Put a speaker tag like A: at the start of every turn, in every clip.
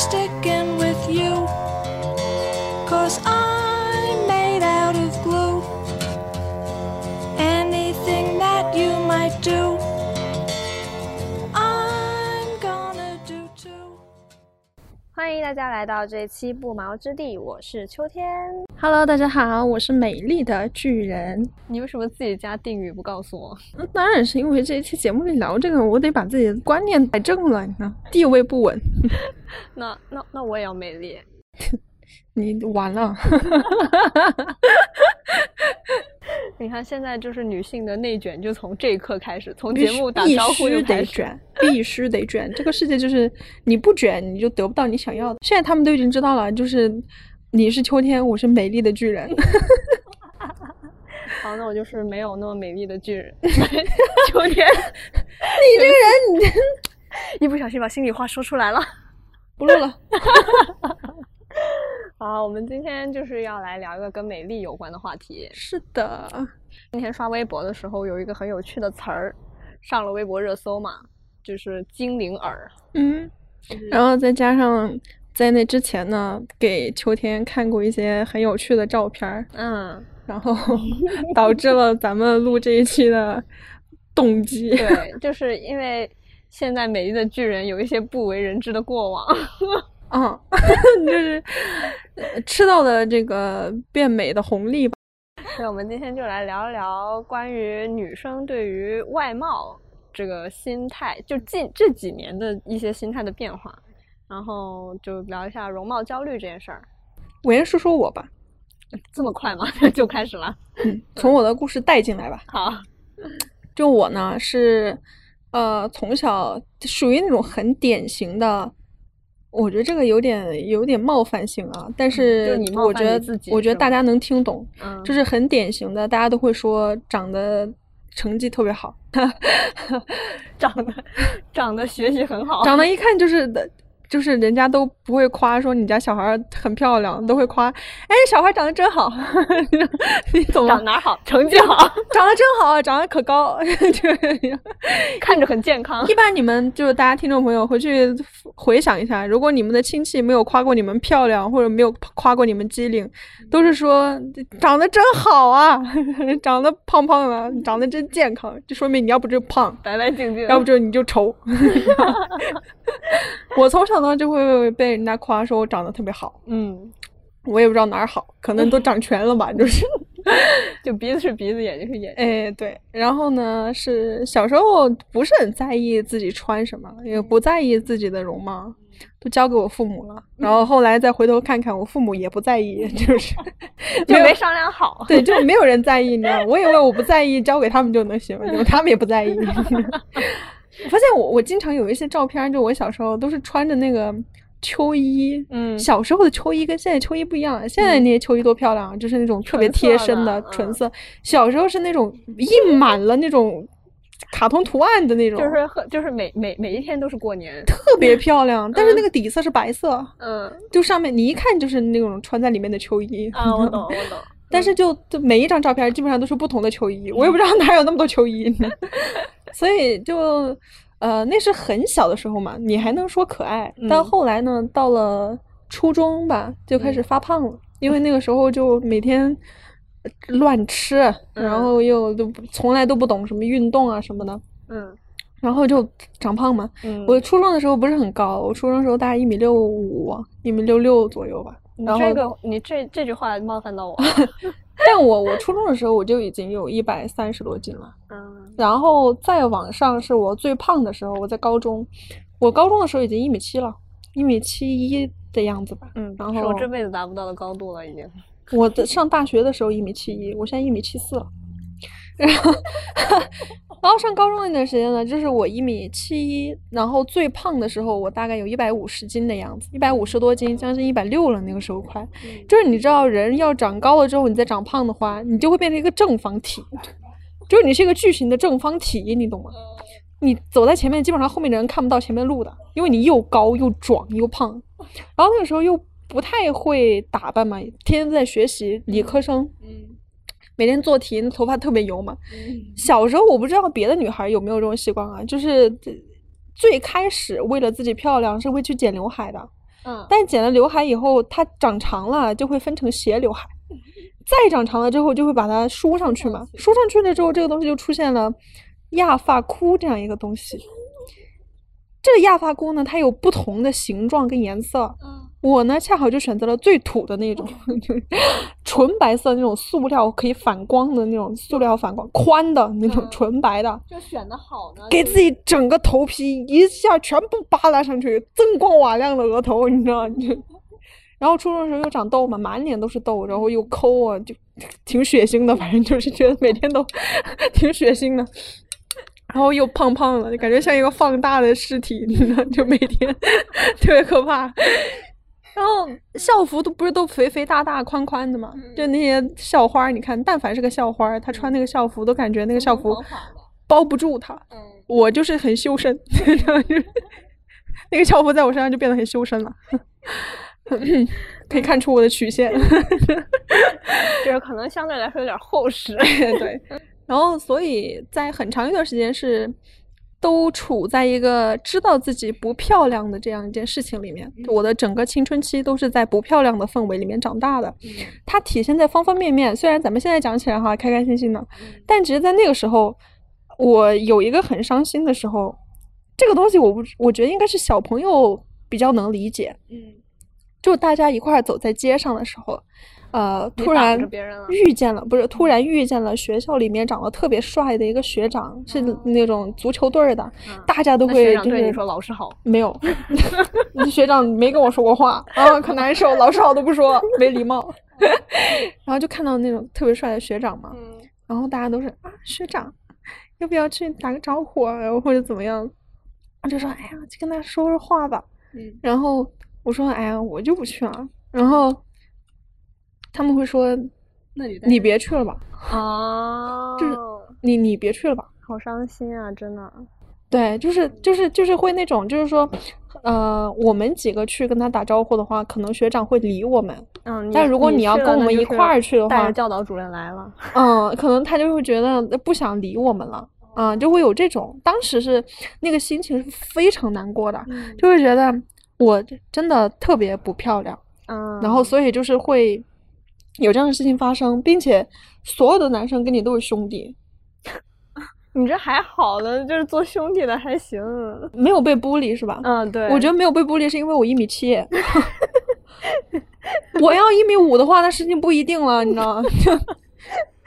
A: stick 大家来到这期不毛之地，我是秋天。
B: Hello，大家好，我是美丽的巨人。
A: 你为什么自己加定语不告诉我？
B: 那当然是因为这一期节目里聊这个，我得把自己的观念摆正了，你看地位不稳，
A: 那那那我也要美丽。
B: 你完了。
A: 你看现在就是女性的内卷，就从这一刻开始，从节目打招呼就
B: 须
A: 开始。
B: 得卷，必须得卷。这个世界就是你不卷，你就得不到你想要的。现在他们都已经知道了，就是你是秋天，我是美丽的巨人。
A: 好，那我就是没有那么美丽的巨人。秋天，
B: 你这个人，你
A: 一不小心把心里话说出来了。
B: 不录了。
A: 好，我们今天就是要来聊一个跟美丽有关的话题。
B: 是的，
A: 今天刷微博的时候，有一个很有趣的词儿上了微博热搜嘛，就是“精灵耳
B: 嗯，然后再加上在那之前呢，给秋天看过一些很有趣的照片儿”。
A: 嗯，
B: 然后 导致了咱们录这一期的动机。
A: 对，就是因为现在美丽的巨人有一些不为人知的过往。
B: 嗯，就是呃吃到的这个变美的红利吧。
A: 所以我们今天就来聊一聊关于女生对于外貌这个心态，就近这几年的一些心态的变化，然后就聊一下容貌焦虑这件事儿。
B: 我先说说我吧，
A: 这么快吗？就开始了？
B: 嗯，从我的故事带进来吧。
A: 好，
B: 就我呢是，呃，从小属于那种很典型的。我觉得这个有点有点冒犯性啊，但
A: 是
B: 我觉得
A: 自己
B: 我觉得大家能听懂，
A: 嗯，
B: 就是很典型的，大家都会说长得成绩特别好，
A: 长得长得学习很好，
B: 长得一 看就是的，就是人家都不会夸说你家小孩儿很漂亮，都会夸，哎，小孩长得真好，你懂吗
A: 长？哪儿好，成绩好，
B: 长得真好，长得可高，就是
A: 看着很健康
B: 一。般你们就是大家听众朋友回去回想一下，如果你们的亲戚没有夸过你们漂亮，或者没有夸过你们机灵，都是说长得真好啊，长得胖胖的，长得真健康，就说明你要不就胖，
A: 白白净净，
B: 要不就你就丑。我从小呢就会被人家夸说我长得特别好，
A: 嗯，
B: 我也不知道哪儿好，可能都长全了吧，就是。
A: 就鼻子是鼻子，眼睛是眼睛。
B: 哎，对，然后呢是小时候不是很在意自己穿什么，也不在意自己的容貌，都交给我父母了。然后后来再回头看看，我父母也不在意，就是
A: 就没商量好。
B: 对，就没有人在意，你知道吗？我以为我不在意，交给他们就能行，结果他们也不在意。我发现我我经常有一些照片，就我小时候都是穿着那个秋衣，
A: 嗯
B: 小时候的秋衣跟现在秋衣不一样，现在那些秋衣多漂亮啊，就是那种特别贴身
A: 的嗯
B: 纯色。小时候是那种印满了那种卡通图案的那种，
A: 就是和就是每每每一天都是过年。
B: 特别 漂亮，但是那个底色是白色，
A: 嗯
B: 就上面你一看就是那种穿在里面的秋衣。
A: 啊，我懂我懂。
B: 但是就就每一张照片基本上都是不同的秋衣，我也不知道哪有那么多秋衣呢。所以就呃，那是很小的时候嘛，你还能说可爱。
A: 嗯
B: 到后来呢，到了初中吧，就开始发胖了，因为那个时候就每天乱吃，然后又都不从来都不懂什么运动啊什么的，
A: 嗯
B: 然后就长胖嘛。
A: 嗯，
B: 我初中的时候不是很高，我初中的时候大概一米六五，一米六六左右吧。
A: 你
B: 然后
A: 这个你这这句话冒犯到我了。
B: 但我我初中的时候我就已经有一百三十多斤了，
A: 嗯
B: 然后再往上是我最胖的时候，我在高中，我高中的时候已经一米七了，一米七一的样子吧。
A: 嗯，
B: 然后
A: 是我这辈子达不到的高度了，已经。
B: 我在上大学的时候一米七一，我现在一米七四了。然后，然后上高中那段时间呢，就是我一米七一，然后最胖的时候，我大概有一百五十斤的样子，一百五十多斤，将近一百六了。那个时候快，就是你知道，人要长高了之后，你再长胖的话，你就会变成一个正方体，就是你是一个巨型的正方体，你懂吗？你走在前面，基本上后面的人看不到前面路的，因为你又高又壮又胖。然后那个时候又不太会打扮嘛，天天在学习，理科生，
A: 嗯
B: 每天做题，头发特别油嘛。小时候我不知道别的女孩有没有这种习惯啊，就是最开始为了自己漂亮是会去剪刘海的。
A: 嗯，
B: 但剪了刘海以后，它长长了就会分成斜刘海，再长长了之后就会把它梳上去嘛。梳上去了之后，这个东西就出现了亚发箍这样一个东西。这个亚发箍呢，它有不同的形状跟颜色。
A: 嗯
B: 我呢，恰好就选择了最土的那种，就是纯白色那种塑料可以反光的那种塑料反光宽的那种
A: 嗯
B: 纯白的。
A: 就选的好呢，
B: 给自己整个头皮一下全部扒拉上去，锃光瓦亮的额头，你知道？就 然后初中的时候又长痘嘛，满脸都是痘，然后又抠啊，就挺血腥的，反正就是觉得每天都 挺血腥的。然后又胖胖的，就感觉像一个放大的尸体，你知道？就每天 特别可怕。然后校服都不是都肥肥大大宽宽的嘛，就那些校花，你看，但凡是个校花，她穿那个校服都感觉那个校服包不住她。
A: 嗯，
B: 我就是很修身，那个校服在我身上就变得很修身了，可以看出我的曲线。
A: 就是可能相对来说有点厚实。
B: 对，然后所以在很长一段时间是都处在一个知道自己不漂亮的这样一件事情里面。我的整个青春期都是在不漂亮的氛围里面长大的，它体现在方方面面。虽然咱们现在讲起来哈开开心心的，但只是在那个时候，我有一个很伤心的时候。这个东西我不，我觉得应该是小朋友比较能理解。
A: 嗯，
B: 就大家一块儿走在街上的时候，呃，突然遇见了，不是突然遇见了学校里面长得特别帅的一个学长，是那种足球队的，
A: 嗯
B: 大家都会就是
A: 长对你说老师好，
B: 没有，学长没跟我说过话啊，可难受，老师好都不说，没礼貌。然后就看到那种特别帅的学长嘛，
A: 嗯
B: 然后大家都是啊，学长，要不要去打个招呼啊？然后或者怎么样？我就说，哎呀，去跟他说说话吧。
A: 嗯
B: 然后我说，哎呀，我就不去了。然后他们会说，
A: 那你
B: 你别去了吧，
A: 啊，
B: 就是你你别去了吧。
A: 好伤心啊，真的。
B: 对，就是就是就是会那种，就是说，呃，我们几个去跟他打招呼的话，可能学长会理我们。
A: 嗯，
B: 但如果你要跟我们一块儿去的
A: 带
B: 话
A: 着教导主任来了。
B: 嗯，可能他就会觉得不想理我们了，啊、就会有这种。当时是那个心情是非常难过的，
A: 嗯
B: 就会觉得我真的特别不漂亮，
A: 嗯，
B: 然后所以就是会有这样的事情发生，并且所有的男生跟你都是兄弟，
A: 你这还好呢，就是做兄弟的还行。
B: 没有被孤立是吧？
A: 嗯，对，
B: 我觉得没有被孤立是因为我一米七，我要一米五的话，那事情不一定了，你知道吗？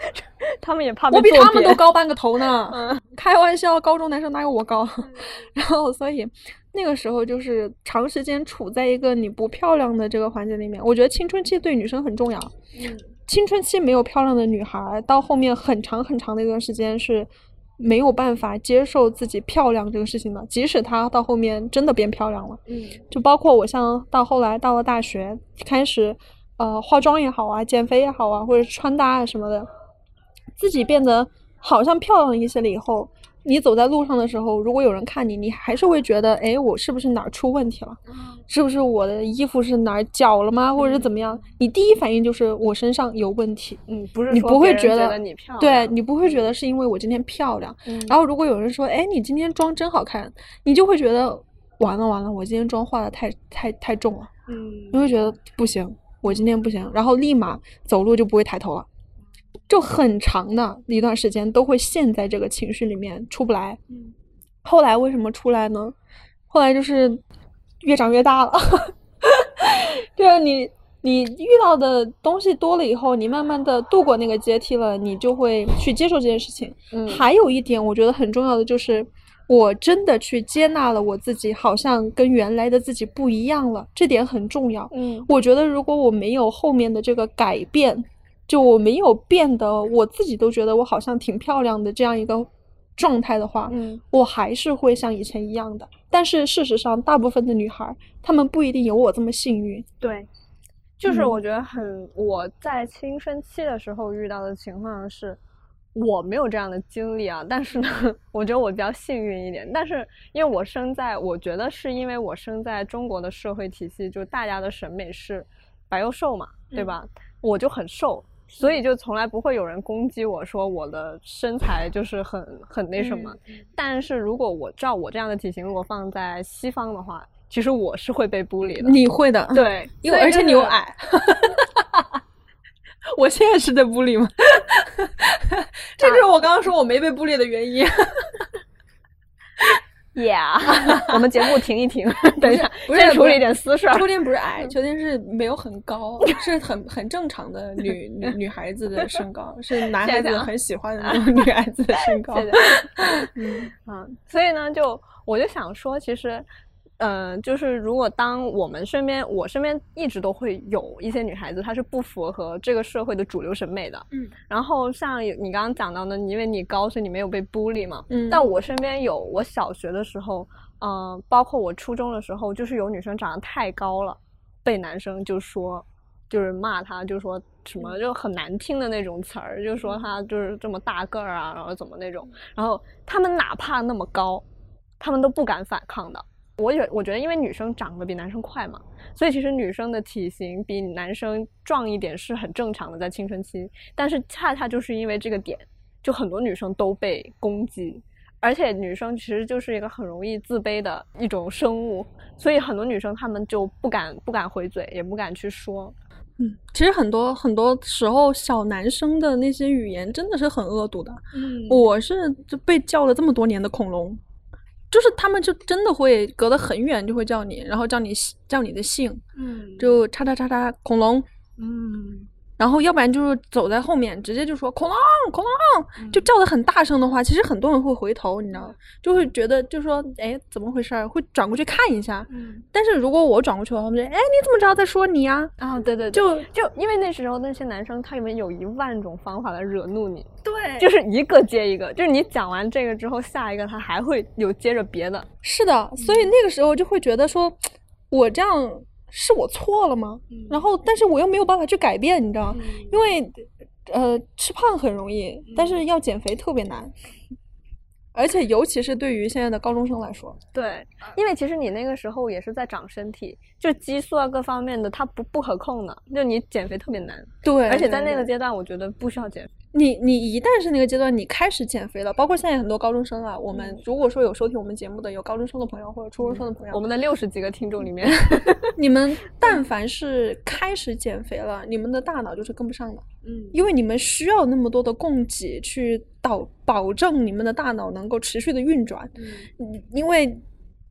A: 他们也怕
B: 我比他们都。高半个头呢。
A: 嗯
B: 开玩笑，高中男生哪有我高？然后所以那个时候就是长时间处在一个你不漂亮的这个环境里面。我觉得青春期对女生很重要。
A: 嗯
B: 青春期没有漂亮的女孩，到后面很长很长的一段时间是没有办法接受自己漂亮这个事情的。即使她到后面真的变漂亮了，
A: 嗯
B: 就包括我像到后来到了大学，开始呃化妆也好啊，减肥也好啊，或者穿搭啊什么的，自己变得好像漂亮一些了以后，你走在路上的时候，如果有人看你，你还是会觉得，哎，我是不是哪儿出问题了？是不是我的衣服是哪儿绞了吗？或者是怎么样？你第一反应就是我身上有问题。
A: 嗯，不是
B: 你不会觉得
A: 你漂亮，
B: 对你不会觉得是因为我今天漂亮，
A: 嗯
B: 然后如果有人说，哎，你今天妆真好看，你就会觉得完了完了，我今天妆化的太太太重了，
A: 嗯
B: 你会觉得不行，我今天不行，然后立马走路就不会抬头了，就很长的一段时间都会陷在这个情绪里面出不来。
A: 嗯
B: 后来为什么出来呢？后来就是越长越大了，就是你你遇到的东西多了以后，你慢慢的度过那个阶梯了，你就会去接受这件事情。
A: 嗯
B: 还有一点，我觉得很重要的就是，我真的去接纳了我自己，好像跟原来的自己不一样了，这点很重要。
A: 嗯
B: 我觉得如果我没有后面的这个改变，就我没有变得我自己都觉得我好像挺漂亮的这样一个状态的话，
A: 嗯
B: 我还是会像以前一样的。但是事实上，大部分的女孩，她们不一定有我这么幸运。
A: 对，就是
B: 嗯
A: 我觉得很我在青春期的时候遇到的情况是，我没有这样的经历啊，但是呢，我觉得我比较幸运一点。但是因为我生在，我觉得是因为我生在中国的社会体系，就大家的审美是白又瘦嘛，对吧？我就很瘦。所以就从来不会有人攻击我说我的身材就是很很那什么，但是如果我照我这样的体型，如果放在西方的话，其实我是会被孤立的。
B: 你会的，，
A: 对，
B: 因为而且你又，矮。我现在是在 bully 吗？这就是我刚刚说我没被 bully 的原因。
A: Yeah，我们节目停一停，等一下，
B: 不是
A: 先处理
B: 一
A: 点私事儿。
B: 秋天不是矮，秋天是没有很高，是很很正常的女 女女孩子的身高，是男孩子很喜欢的那种女孩子的身高。嗯
A: 啊，所以呢，就我就想说，其实，嗯、就是如果当我们身边，我身边一直都会有一些女孩子，她是不符合这个社会的主流审美的。
B: 嗯，
A: 然后像你刚刚讲到的，因为你高，所以你没有被孤立嘛。
B: 嗯
A: 但我身边有，我小学的时候，嗯、包括我初中的时候，就是有女生长得太高了，被男生就说，就是骂她，就说什么就很难听的那种词儿，就说她就是这么大个儿啊，然后怎么那种。然后他们哪怕那么高，他们都不敢反抗的。我觉我觉得，因为女生长得比男生快嘛，所以其实女生的体型比男生壮一点是很正常的，在青春期。但是恰恰就是因为这个点，就很多女生都被攻击，而且女生其实就是一个很容易自卑的一种生物，所以很多女生她们就不敢不敢回嘴，也不敢去说。
B: 嗯，其实很多很多时候，小男生的那些语言真的是很恶毒的。
A: 嗯
B: 我是就被叫了这么多年的恐龙，就是他们就真的会隔得很远就会叫你，然后叫你姓叫你的姓，
A: 嗯。
B: 就叉叉叉叉恐龙，
A: 嗯
B: 然后要不然就是走在后面，直接就说恐龙恐龙，就叫的很大声的话，其实很多人会回头，你知道吗？就会觉得就说哎怎么回事儿，会转过去看一下。
A: 嗯
B: 但是如果我转过去的话，我们就哎你怎么知道在说你呀、
A: 啊，对对对，
B: 就
A: 就因为那时候那些男生他里面有一万种方法来惹怒你，
B: 对
A: 就是一个接一个，就是你讲完这个之后，下一个他还会有接着别的。
B: 是的，所以那个时候就会觉得说，我这样是我错了吗？然后，但是我又没有办法去改变，你知道吗？因为呃，吃胖很容易，但是要减肥特别难，而且尤其是对于现在的高中生来说，
A: 对，因为其实你那个时候也是在长身体，就激素啊各方面的，它不不可控的，就你减肥特别难。
B: 对，
A: 而且在那个阶段，我觉得不需要减肥。
B: 你你一旦是那个阶段，你开始减肥了，包括现在很多高中生啊，我们如果说有收听我们节目的有高中生的朋友或者初中生的朋友，
A: 我们的六十几个听众里面，
B: 你们但凡是开始减肥了，你们的大脑就是跟不上的。
A: 嗯。
B: 因为你们需要那么多的供给去导保证你们的大脑能够持续的运转，嗯因为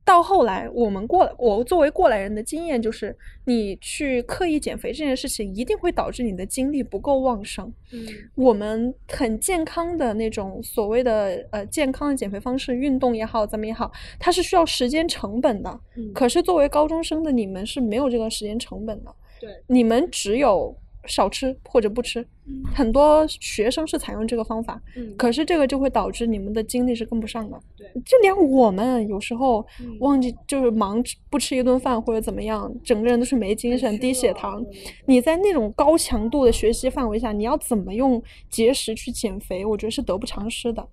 B: 到后来我们过我作为过来人的经验就是，你去刻意减肥这件事情一定会导致你的精力不够旺盛。
A: 嗯
B: 我们很健康的那种所谓的呃健康的减肥方式，运动也好，怎么也好，它是需要时间成本的。
A: 嗯
B: 可是作为高中生的你们是没有这个时间成本的，
A: 对，
B: 你们只有少吃或者不吃。很多学生是采用这个方法，
A: 嗯
B: 可是这个就会导致你们的精力是跟不上的。
A: 对，
B: 就连我们有时候
A: 嗯
B: 忘记就是忙不吃一顿饭或者怎么样，整个人都是没精神、低血糖。你在那种高强度的学习范围下，你要怎么用节食去减肥？我觉得是得不偿失的。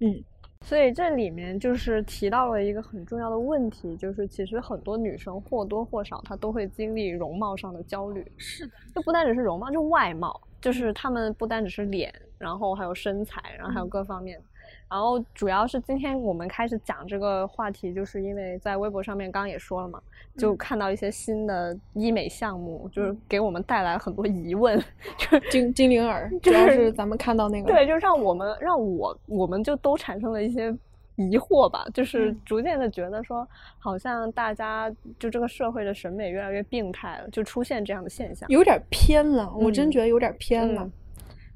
B: 嗯，
A: 所以这里面就是提到了一个很重要的问题，就是其实很多女生或多或少她都会经历容貌上的焦虑。是的，就不单只是容貌，就外貌，就是她们不单只是脸，然后还有身材，然后还有各方面。然后主要是今天我们开始讲这个话题，就是因为在微博上面刚刚也说了嘛，就看到一些新的医美项目，就是给我们带来很多疑问，就是
B: 精精灵耳主要是咱们看到那个
A: 对，就让我们让我我们就都产生了一些疑惑吧，就是
B: 嗯
A: 逐渐的觉得说，好像大家就这个社会的审美越来越病态了，就出现这样的现象。
B: 有点偏了，我真
A: 嗯
B: 觉得有点偏了。
A: 嗯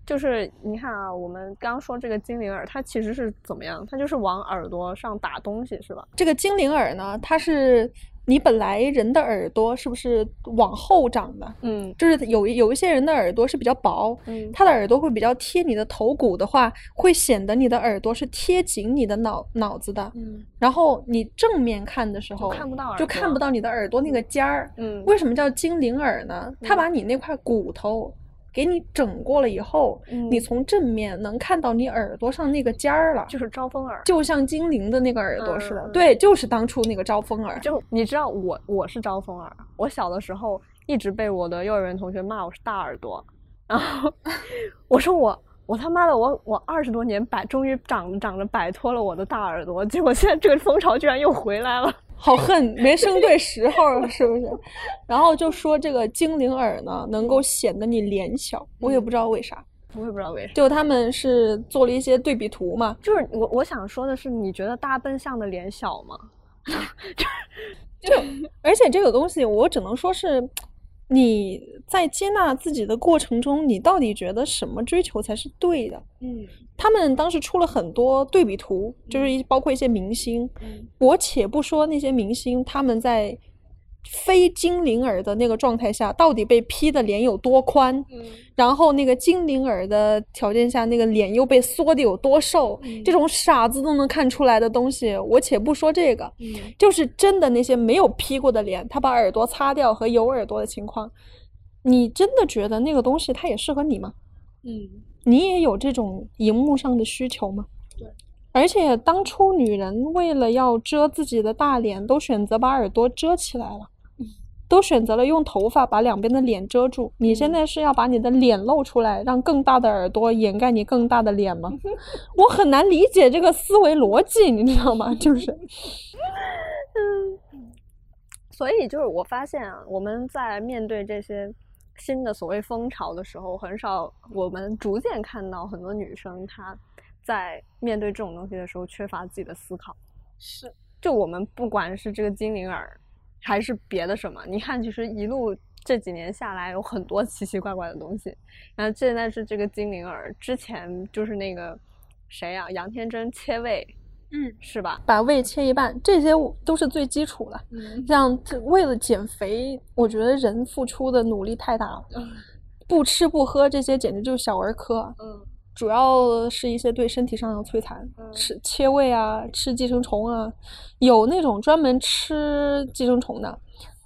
A: 就是你看啊，我们刚说这个精灵耳，它其实是怎么样？它就是往耳朵上打东西，是吧？
B: 这个精灵耳呢，它是你本来人的耳朵是不是往后长的？
A: 嗯
B: 就是有有一些人的耳朵是比较薄，
A: 嗯
B: 他的耳朵会比较贴你的头骨的话，会显得你的耳朵是贴紧你的脑脑子的。
A: 嗯
B: 然后你正面看的时候，
A: 看不到耳
B: 就看不到你的耳朵那个尖儿。
A: 嗯
B: 为什么叫精灵耳呢？它把你那块骨头给你整过了以后，
A: 嗯
B: 你从正面能看到你耳朵上那个尖儿了，
A: 就是招风耳。
B: 就像精灵的那个耳朵似的。对，就是当初那个招风耳。
A: 就你知道我我是招风耳，我小的时候一直被我的幼儿园同学骂我是大耳朵，然后 我说我我他妈的我我二十多年摆终于长着长着摆脱了我的大耳朵，结果现在这个风潮居然又回来了。
B: 好恨，没生对时候啊，是不是？然后就说这个精灵耳呢，能够显得你脸小，我也不知道为啥。
A: 我也不知道为啥。
B: 就他们是做了一些对比图嘛，
A: 就是我我想说的是，你觉得大笨象的脸小吗？
B: 就而且这个东西，我只能说是你在接纳自己的过程中，你到底觉得什么追求才是对的？
A: 嗯
B: 他们当时出了很多对比图，就是一包括一些明星。
A: 嗯。
B: 我且不说那些明星他们在非精灵耳的那个状态下，到底被 P 的脸有多宽，
A: 嗯。
B: 然后那个精灵耳的条件下，那个脸又被缩的有多瘦，这种傻子都能看出来的东西，我且不说这个，
A: 嗯。
B: 就是真的那些没有 P 过的脸，他把耳朵擦掉和有耳朵的情况，你真的觉得那个东西它也适合你吗？
A: 嗯
B: 你也有这种荧幕上的需求吗？
A: 对。
B: 而且当初女人为了要遮自己的大脸，都选择把耳朵遮起来了，都选择了用头发把两边的脸遮住。你现在是要把你的脸露出来，让更大的耳朵掩盖你更大的脸吗？我很难理解这个思维逻辑，你知道吗？就是，嗯
A: 所以就是我发现啊，我们在面对这些新的所谓风潮的时候，很少我们逐渐看到很多女生她在面对这种东西的时候缺乏自己的思考。
B: 是，
A: 就我们不管是这个精灵耳，还是别的什么，你看，其实一路这几年下来，有很多奇奇怪怪的东西。然后现在是这个精灵耳，之前就是那个谁呀、杨天真切胃，
B: 嗯，
A: 是吧？
B: 把胃切一半，这些都是最基础的。
A: 嗯
B: 像这为了减肥，我觉得人付出的努力太大了，不吃不喝这些简直就是小儿科。
A: 嗯
B: 主要是一些对身体上的摧残，
A: 嗯
B: 吃切胃啊，吃寄生虫啊，有那种专门吃寄生虫的，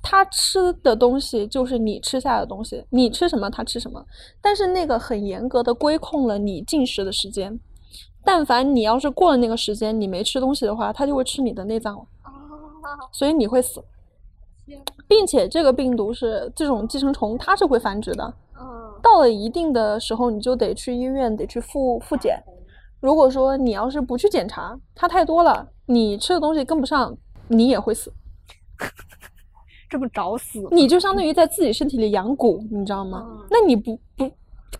B: 他吃的东西就是你吃下的东西，你吃什么他吃什么，但是那个很严格的规控了你进食的时间，但凡你要是过了那个时间，你没吃东西的话，它就会吃你的内脏了，所以你会死，并且这个病毒是这种寄生虫，它是会繁殖的，
A: 嗯
B: 到了一定的时候，你就得去医院，得去复复检。如果说你要是不去检查，它太多了，你吃的东西跟不上，你也会死。
A: 这不找死？
B: 你就相当于在自己身体里养蛊，你知道吗？
A: 嗯
B: 那你不不，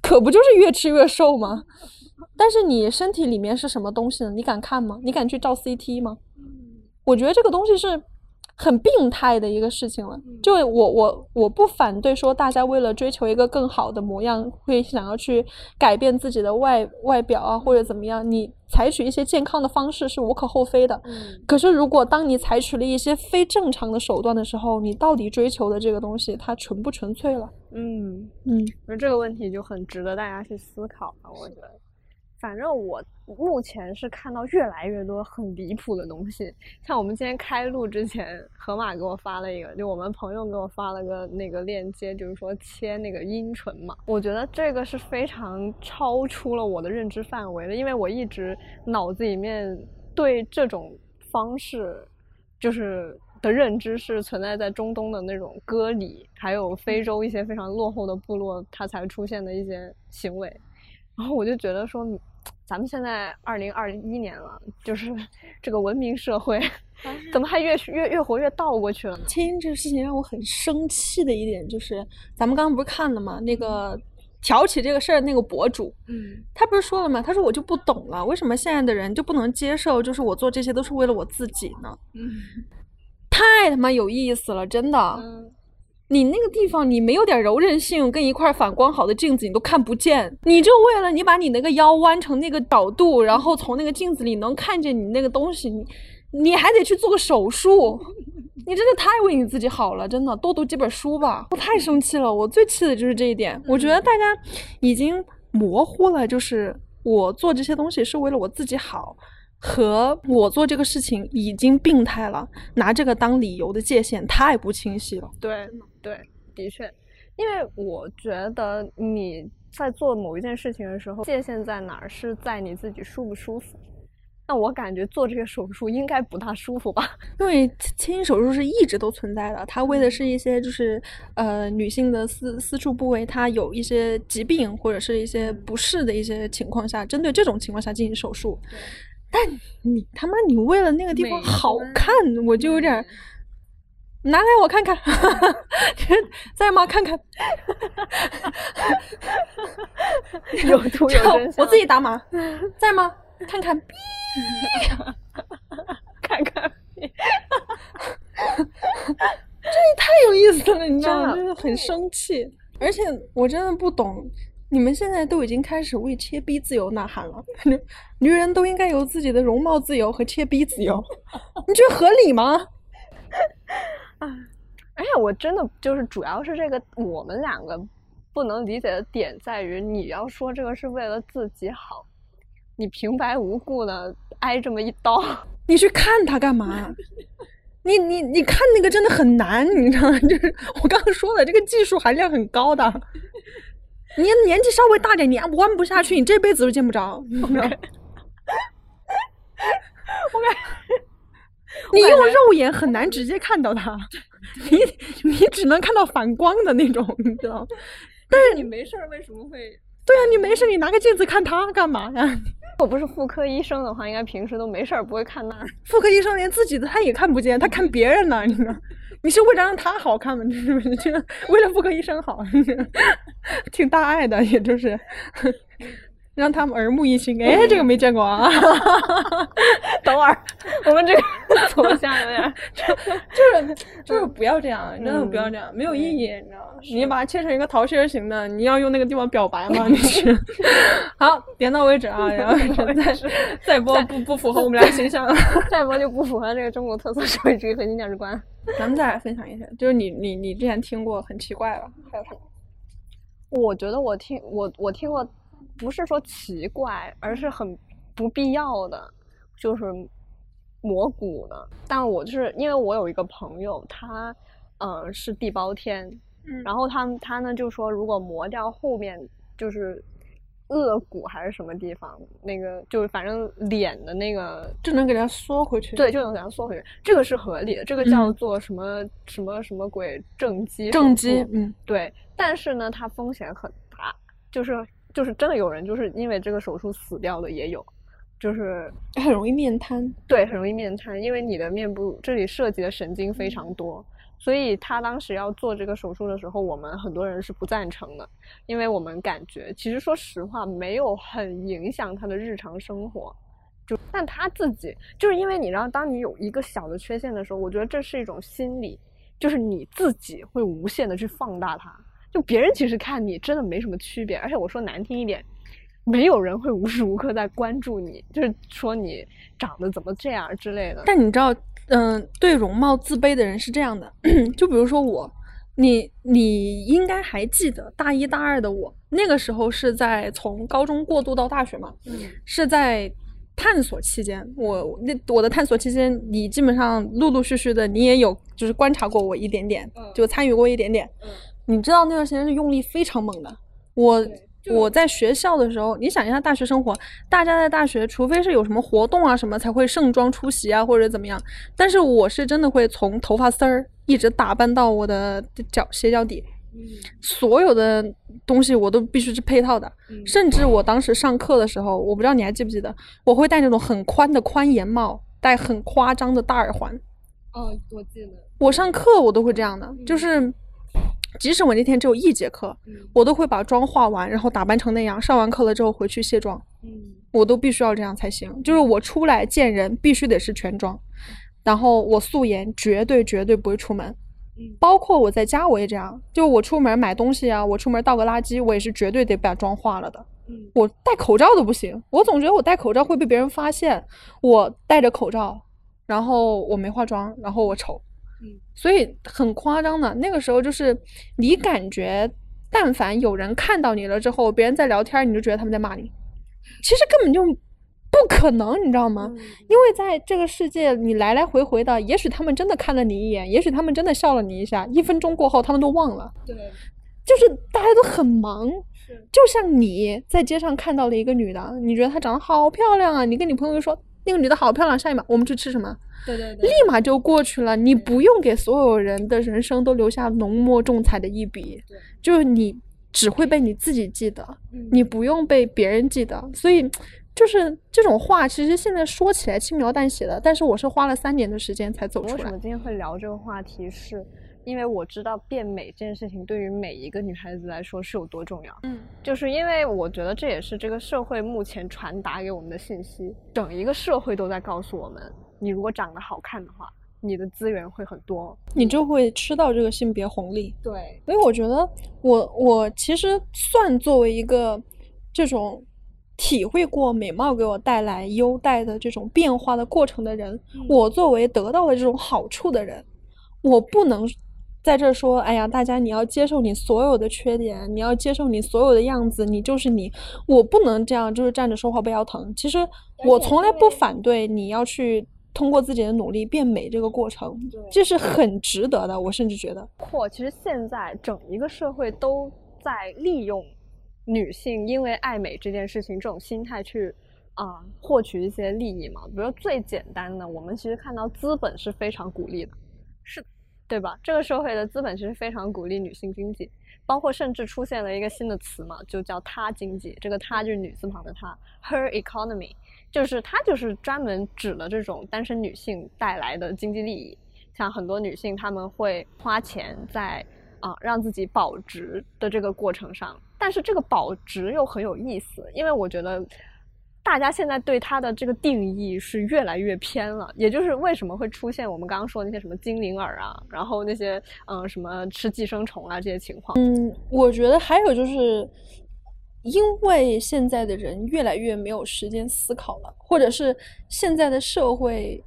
B: 可不就是越吃越瘦吗？但是你身体里面是什么东西呢？你敢看吗？你敢去照 CT 吗？我觉得这个东西是很病态的一个事情了。就我我我不反对说大家为了追求一个更好的模样，会想要去改变自己的外外表啊，或者怎么样，你采取一些健康的方式是无可厚非的。
A: 嗯
B: 可是如果当你采取了一些非正常的手段的时候，你到底追求的这个东西，它纯不纯粹了？
A: 嗯，
B: 嗯
A: 那这个问题就很值得大家去思考了。我觉得，反正我目前是看到越来越多很离谱的东西。像我们今天开录之前，河马给我发了一个，就我们朋友给我发了个那个链接，就是说切那个阴唇嘛。我觉得这个是非常超出了我的认知范围的，因为我一直脑子里面对这种方式就是的认知是存在在中东的那种割礼，还有非洲一些非常落后的部落，它才出现的一些行为。然后我就觉得说，咱们现在二零二一年了，就是 这个文明社会，怎么还越越越活越倒过去了呢？
B: 亲这个事情让我很生气的一点就是，咱们刚刚不是看了吗？那个挑起这个事儿的那个博主，
A: 嗯
B: 他不是说了吗？他说我就不懂了，为什么现在的人就不能接受，就是我做这些都是为了我自己呢？
A: 嗯
B: 太他妈有意思了，真的。
A: 嗯
B: 你那个地方你没有点柔韧性，跟一块反光好的镜子你都看不见，你就为了你把你那个腰弯成那个角度，然后从那个镜子里能看见你那个东西，你你还得去做个手术，你真的太为你自己好了，真的多读几本书吧。我太生气了，我最气的就是这一点，我觉得大家已经模糊了，就是我做这些东西是为了我自己好。和我做这个事情已经病态了，拿这个当理由的界限太不清晰了。
A: 对对，的确，因为我觉得你在做某一件事情的时候，界限在哪儿？是在你自己舒不舒服。那我感觉做这个手术应该不大舒服吧？
B: 因为切切阴手术是一直都存在的，它为的是一些就是呃女性的私私处部位，它有一些疾病或者是一些不适的一些情况下，针对这种情况下进行手术。但你他妈你为了那个地方好看，我就有点儿。拿来我看看，在吗？看看，
A: 有图有真相。
B: 我自己打码，在吗？看看，
A: 看看，这也
B: 太有意思了，你知道吗？
A: 真的
B: 就是很生气，而且我真的不懂，你们现在都已经开始为切逼自由呐喊了，女人都应该有自己的容貌自由和切逼自由，你觉得合理吗？
A: 而且我真的就是主要是这个，我们两个不能理解的点在于，你要说这个是为了自己好，你平白无故的挨这么一刀，
B: 你去看他干嘛？你你你看那个真的很难，你知道吗？就是我刚刚说的，这个技术含量很高的。你年纪稍微大点，你弯不下去，你这辈子都见不着。你知道吗你用肉眼很难直接看到它，你你只能看到反光的那种，你知道吗？
A: 但是你没事儿为什么会？
B: 对啊，你没事，你拿个镜子看它干嘛呀？
A: 我不是妇科医生的话，应该平时都没事儿，不会看那儿。
B: 妇科医生连自己的他也看不见，他看别人呢，你知道？你是为了让他好看吗？你是不是？这为了妇科医生好，挺大爱的，也就是让他们耳目一新。哎，这个没见过啊！
A: 等会儿，我们这个 走向有点儿，
B: 就是就是不要这样，真的不要这样，没有意义，你知道吗？你把它切成一个桃心儿形的，你要用那个地方表白吗？你是？好，点到为止啊，然后再再播不不符合我们俩形象了。
A: 再播就不符合这个中国特色社会主义核心价值观。
B: 咱们再来分享一下，就是你你你之前听过很奇怪吧，还有什么？
A: 我觉得我听我我听过，不是说奇怪，而是很不必要的，就是磨骨的。但我就是因为我有一个朋友，他呃是地包天，
B: 嗯
A: 然后他他呢就说，如果磨掉后面就是颚骨还是什么地方，那个就是反正脸的那个
B: 就能给它缩回去。
A: 对，就能给它缩回去，这个是合理的，这个叫
B: 嗯
A: 做什么、什么什么鬼正畸
B: 正畸，嗯，
A: 对，但是呢，它风险很大，就是就是真的有人就是因为这个手术死掉的也有，就是
B: 很容易面瘫。
A: 对很容易面瘫，因为你的面部这里涉及的神经非常多，所以他当时要做这个手术的时候，我们很多人是不赞成的，因为我们感觉其实说实话没有很影响他的日常生活。就但他自己就是因为你知道，当你有一个小的缺陷的时候，我觉得这是一种心理，就是你自己会无限的去放大它。就别人其实看你真的没什么区别，而且我说难听一点，没有人会无时无刻在关注你，就是说你长得怎么这样之类的。
B: 但你知道，嗯、对容貌自卑的人是这样的，就比如说我，你你应该还记得大一大二的我，那个时候是在从高中过渡到大学嘛，
A: 嗯
B: 是在探索期间，我那我的探索期间，你基本上陆陆续续的，你也有就是观察过我一点点，
A: 嗯
B: 就参与过一点点。
A: 嗯
B: 你知道那段时间是用力非常猛的。我我在学校的时候，你想一下大学生活，大家在大学，除非是有什么活动啊什么，才会盛装出席啊或者怎么样。但是我是真的会从头发丝儿一直打扮到我的脚鞋脚底，
A: 嗯
B: 所有的东西我都必须是配套的。
A: 嗯
B: 甚至我当时上课的时候，我不知道你还记不记得，我会戴那种很宽的宽檐帽，戴很夸张的大耳环。
A: 哦，我记得，
B: 我上课我都会这样的，就是即使我那天只有一节课，
A: 嗯
B: 我都会把妆化完，然后打扮成那样。上完课了之后回去卸妆，
A: 嗯
B: 我都必须要这样才行。就是我出来见人必须得是全妆，然后我素颜绝对绝对不会出门。
A: 嗯
B: 包括我在家我也这样，就我出门买东西啊，我出门倒个垃圾，我也是绝对得把妆化了的。
A: 嗯
B: 我戴口罩都不行，我总觉得我戴口罩会被别人发现我戴着口罩，然后我没化妆，然后我丑，
A: 嗯
B: 所以很夸张的。那个时候就是你感觉，但凡有人看到你了之后，别人在聊天，你就觉得他们在骂你，其实根本就不可能，你知道吗？因为在这个世界，你来来回回的，也许他们真的看了你一眼，也许他们真的笑了你一下，一分钟过后他们都忘了。
A: 对，
B: 就是大家都很忙，就像你在街上看到了一个女的，你觉得她长得好漂亮啊，你跟你朋友说那个女的好漂亮，下一秒我们去吃什么，
A: 对对对
B: 立马就过去了。你不用给所有人的人生都留下浓墨重彩的一笔
A: 对，
B: 就是你只会被你自己记得，
A: 嗯
B: 你不用被别人记得。所以就是这种话，其实现在说起来轻描淡写的，但是我是花了三年的时间才走出来
A: 为什么。今天会聊这个话题是？因为我知道变美这件事情对于每一个女孩子来说是有多重要。
B: 嗯，
A: 就是因为我觉得这也是这个社会目前传达给我们的信息，整一个社会都在告诉我们，你如果长得好看的话，你的资源会很多。
B: 你就会吃到这个性别红利。
A: 对，
B: 所以我觉得我我其实算作为一个这种体会过美貌给我带来优待的这种变化的过程的人，我作为得到了这种好处的人，我不能在这儿说，哎呀，大家你要接受你所有的缺点，你要接受你所有的样子，你就是你，我不能这样，就是站着说话不腰疼。其实我从来不反对你要去通过自己的努力变美这个过程，这是很值得的。我甚至觉得。
A: 或其实现在整一个社会都在利用女性因为爱美这件事情这种心态去啊、获取一些利益嘛。比如说最简单的，我们其实看到资本是非常鼓励的，是，对吧？这个社会的资本其实非常鼓励女性经济，包括甚至出现了一个新的词嘛，就叫“她经济”。这个“她”就是女字旁的“她 ”，her economy，就是它就是专门指了这种单身女性带来的经济利益。像很多女性，她们会花钱在啊、让自己保值的这个过程上，但是这个保值又很有意思，因为我觉得大家现在对它的这个定义是越来越偏了，也就是为什么会出现我们刚刚说的那些什么精灵耳啊，然后那些嗯、什么吃寄生虫啊这些情况。
B: 嗯，我觉得还有就是，因为现在的人越来越没有时间思考了，或者是现在的社会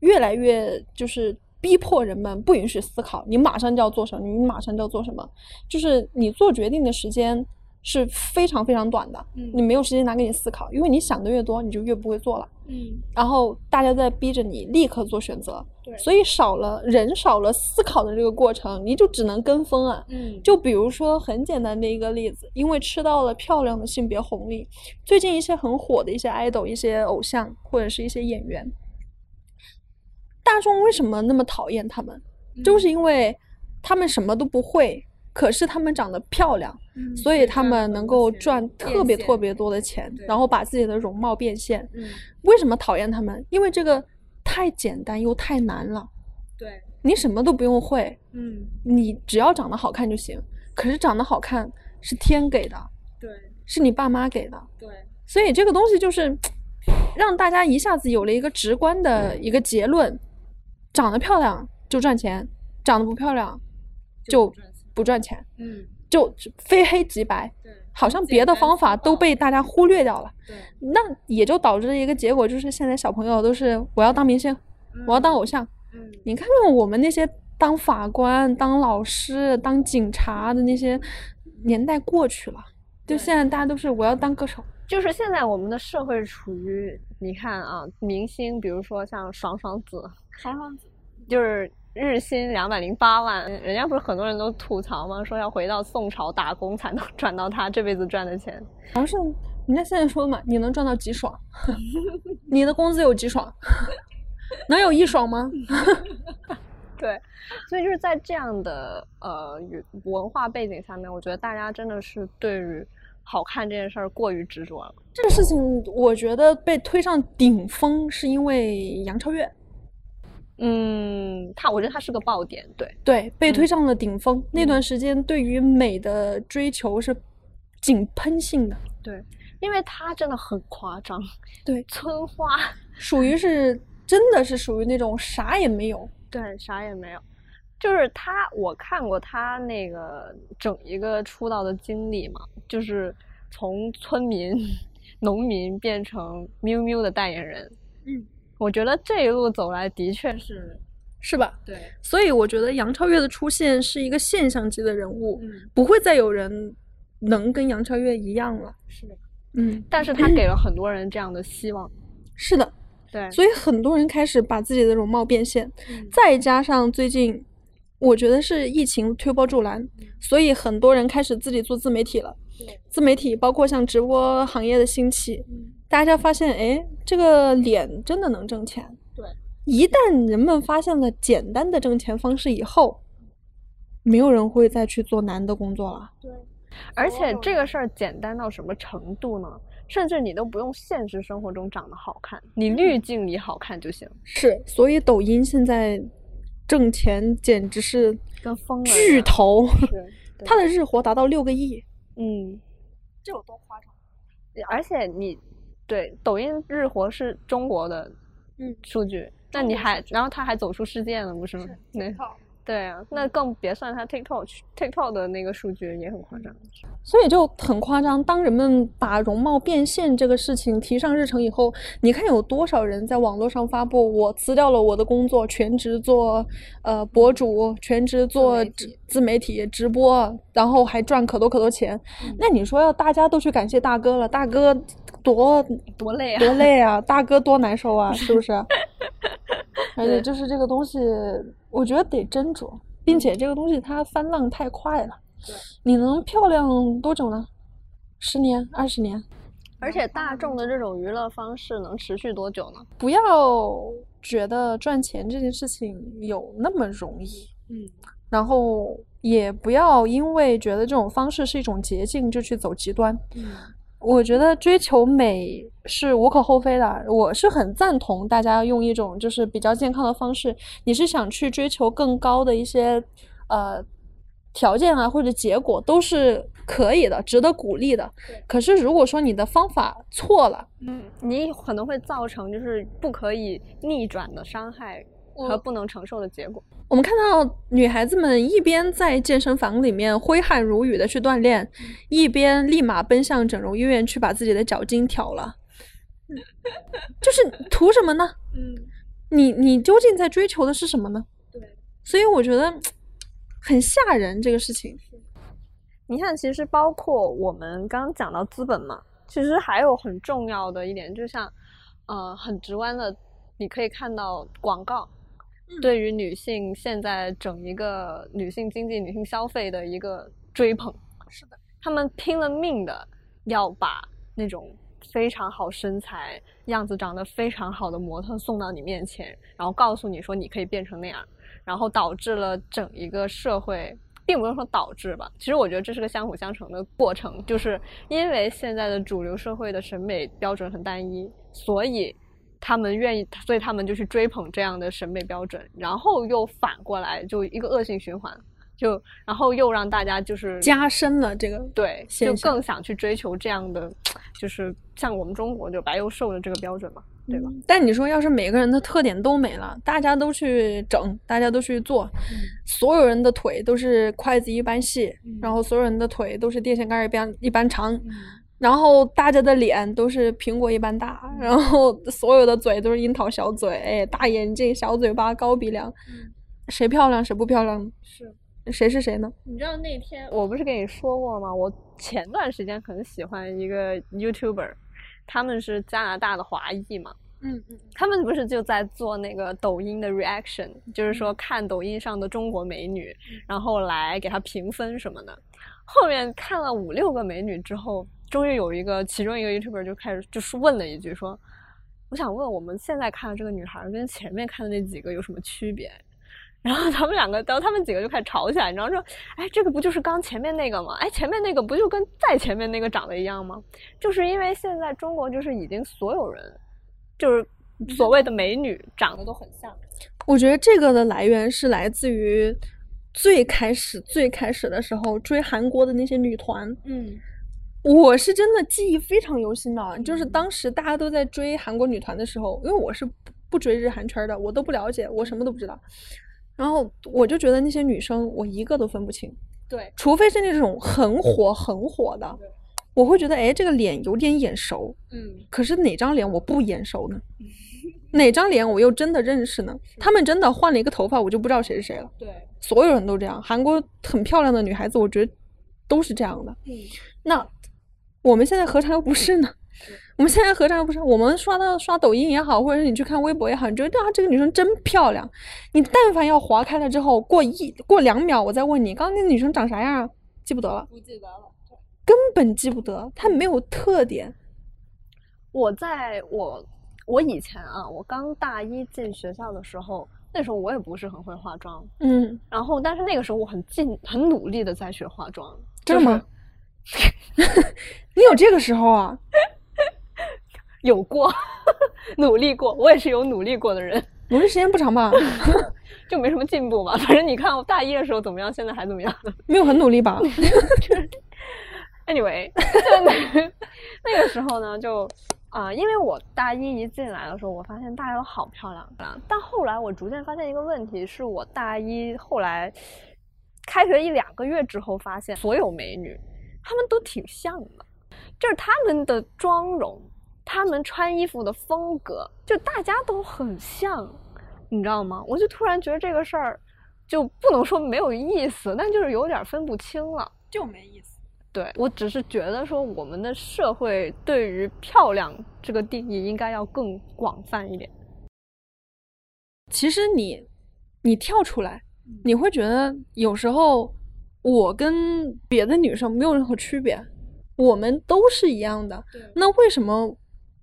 B: 越来越就是逼迫人们不允许思考，你马上就要做什么，你马上就要做什么，就是你做决定的时间是非常非常短的，
A: 嗯
B: 你没有时间拿给你思考，因为你想的越多，你就越不会做了。
A: 嗯，
B: 然后大家在逼着你立刻做选择，
A: 对
B: 所以少了人少了思考的这个过程，你就只能跟风啊。
A: 嗯
B: 就比如说很简单的一个例子，因为吃到了漂亮的性别红利，最近一些很火的一些 idol、一些偶像或者是一些演员，大众为什么那么讨厌他们？就是因为他们什么都不会，可是他们长得漂亮，
A: 嗯
B: 所以他们能够赚特别特别多的钱，然后把自己的容貌变现。
A: 嗯，
B: 为什么讨厌他们？因为这个太简单又太难了，
A: 对，
B: 你什么都不用会，
A: 嗯
B: 你只要长得好看就行。可是长得好看是天给的，
A: 对
B: 是你爸妈给的，
A: 对，
B: 所以这个东西就是 让大家一下子有了一个直观的一个结论：长得漂亮就赚钱，长得不漂亮就不赚钱，
A: 嗯
B: 就非黑即白。
A: 对，
B: 好像别的方法都被大家忽略掉了，
A: 对，
B: 那也就导致了一个结果，就是现在小朋友都是我要当明星，我要当偶像。
A: 嗯
B: 你看看我们那些当法官、当老师、当警察的那些年代过去了，就现在大家都是我要当歌手。
A: 就是现在我们的社会处于，你看啊，明星，比如说像爽爽子，
B: 爽爽子，
A: 就是日薪两百零八万，人家不是很多人都吐槽吗？说要回到宋朝打工才能赚到他这辈子赚的钱。
B: 好像是人家现在说嘛，你能赚到几爽？你的工资有几爽？能有一爽吗？
A: 对，所以就是在这样的呃文化背景下面，我觉得大家真的是对于好看这件事儿过于执着了。
B: 这个事情我觉得被推上顶峰是因为杨超越，
A: 嗯，他我觉得他是个爆点，对，
B: 对，被推
A: 嗯
B: 上了顶峰。那段时间对于美的追求是井喷性的，
A: 对，因为他真的很夸张，
B: 对，
A: 村花，
B: 属于是真的是属于那种啥也没有。
A: 对，啥也没有。就是他，我看过他那个整一个出道的经历嘛，就是从村民、农民变成喵喵的代言人。
B: 嗯，
A: 我觉得这一路走来的确是
B: 是吧？
A: 对，
B: 所以我觉得杨超越的出现是一个现象级的人物，
A: 嗯，
B: 不会再有人能跟杨超越一样了。
A: 是的。
B: 嗯，
A: 但是他给了很多人这样的希望。
B: 是的，
A: 对，
B: 所以很多人开始把自己的容貌变现，
A: 嗯
B: 再加上最近，我觉得是疫情推波助澜，所以很多人开始自己做自媒体了。
A: 对
B: 自媒体包括像直播行业的兴起，
A: 嗯
B: 大家发现，哎，这个脸真的能挣钱。
A: 对，
B: 一旦人们发现了简单的挣钱方式以后，没有人会再去做难的工作了。
A: 对，而且这个事儿简单到什么程度呢？甚至你都不用现实生活中长得好看，你滤镜里好看就行，
B: 是，所以抖音现在挣钱简直是
A: 跟疯了
B: 巨头，它的日活达到六个亿，
A: 嗯，
B: 这有多夸张？
A: 而且你对抖音日活是中国的
B: 嗯
A: 数据，那你还然后他还走出世界了，不是吗？对对啊，那更别算他 TikTok TikTok 的那个数据也很夸张。
B: 所以就很夸张。当人们把容貌变现这个事情提上日程以后，你看有多少人在网络上发布我辞掉了我的工作，全职做呃博主，全职做
A: 自媒体
B: 直自媒体直播，然后还赚可多可多钱。那你说要大家都去感谢大哥了，大哥多
A: 多累啊！
B: 多累啊，大哥多难受啊，是不是？而且就是这个东西，我觉得得斟酌，并且这个东西它翻浪太快了。你能漂亮多久呢？十年、二十年？
A: 而且大众的这种娱乐方式能持续多久呢？
B: 不要觉得赚钱这件事情有那么容易，
A: 嗯，
B: 然后也不要因为觉得这种方式是一种捷径就去走极端。
A: 嗯
B: 我觉得追求美是无可厚非的，我是很赞同大家用一种就是比较健康的方式。你是想去追求更高的一些呃条件啊或者结果，都是可以的，值得鼓励的。可是如果说你的方法错了，
A: 嗯，你可能会造成就是不可以逆转的伤害和不能承受的结果。
B: 我们看到女孩子们一边在健身房里面挥汗如雨的去锻炼，一边立马奔向整容医院去把自己的脚筋挑了，就是图什么呢？
A: 嗯，
B: 你你究竟在追求的是什么呢？
A: 对，
B: 所以我觉得很吓人这个事情。
A: 你看，其实包括我们刚刚讲到资本嘛，其实还有很重要的一点，就像呃很直观的，你可以看到广告。对于女性现在整一个女性经济、女性消费的一个追捧，
B: 是的，
A: 他们拼了命的要把那种非常好身材、样子长得非常好的模特送到你面前，然后告诉你说你可以变成那样，然后导致了整一个社会，并不是说导致吧，其实我觉得这是个相辅相成的过程，就是因为现在的主流社会的审美标准很单一，所以。他们愿意，所以他们就去追捧这样的审美标准，然后又反过来就一个恶性循环，就然后又让大家就是
B: 加深了这个
A: 对，就更想去追求这样的，就是像我们中国就白又瘦的这个标准嘛，对吧？
B: 但你说，要是每个人的特点都没了，大家都去整，大家都去做，所有人的腿都是筷子一般细，然后所有人的腿都是电线杆儿一般一般长，然后大家的脸都是苹果一般大，然后所有的嘴都是樱桃小嘴，哎大眼睛、小嘴巴、高鼻梁，谁漂亮谁不漂亮？
A: 是，
B: 谁是谁呢？
A: 你知道那天我不是跟你说过吗？我前段时间很喜欢一个 YouTuber，他们是加拿大的华裔嘛，
B: 嗯嗯，
A: 他们不是就在做那个抖音的 reaction，就是说看抖音上的中国美女，然后来给她评分什么的。后面看了五六个美女之后，终于有一个其中一个 YouTuber 就开始就是问了一句说：“我想问我们现在看的这个女孩跟前面看的那几个有什么区别？” 然后他们两个，然后他们几个就开始吵起来，然后说：“哎，这个不就是刚前面那个吗？哎，前面那个不就跟再前面那个长得一样吗？就是因为现在中国就是已经所有人，就是所谓的美女长得都很像。
B: 我觉得这个的来源是来自于最开始最开始的时候追韩国的那些女团，
A: 嗯
B: 我是真的记忆非常犹新的，就是当时大家都在追韩国女团的时候，因为我是不不追日韩圈的，我都不了解，我什么都不知道。然后我就觉得那些女生我一个都分不清，
A: 对，
B: 除非是那种很火很火的，我会觉得哎这个脸有点眼熟，
A: 嗯
B: 可是哪张脸我不眼熟呢？哪张脸我又真的认识呢？他们真的换了一个头发，我就不知道谁是谁了。
A: 对，
B: 所有人都这样，韩国很漂亮的女孩子，我觉得都是这样的。
A: 嗯
B: 那我们现在何尝又不是呢？我们现在何尝又不是？我们刷到刷抖音也好，或者是你去看微博也好，你觉得啊这个女生真漂亮。你但凡要划开了之后，过一过两秒，我再问你，刚刚那女生长啥样啊？记不得了，
A: 不记得了。
B: 根本记不得，她没有特点。
A: 我在我我以前啊，我刚大一进学校的时候，那时候我也不是很会化妆，
B: 嗯，
A: 然后但是那个时候我很尽很努力的在学化妆，
B: 真的吗？你有这个时候啊？
A: 有过，努力过，我也是有努力过的人，
B: 努力时间不长吧？
A: 就没什么进步吧。反正你看我大一的时候怎么样，现在还怎么样。
B: 没有很努力吧
A: ？Anyway，那那个时候呢，就啊、因为我大一一进来的时候，我发现大家都好漂亮啊。但后来我逐渐发现一个问题，是我大一后来开学一两个月之后，发现所有美女她们都挺像的，就是他们的妆容，他们穿衣服的风格，就大家都很像，你知道吗？我就突然觉得这个事儿就不能说没有意思，但就是有点分不清了。
B: 就没意思。
A: 对我只是觉得说，我们的社会对于漂亮这个定义应该要更广泛一点。
B: 其实你你跳出来，你会觉得有时候我跟别的女生没有任何区别，我们都是一样的。那为什么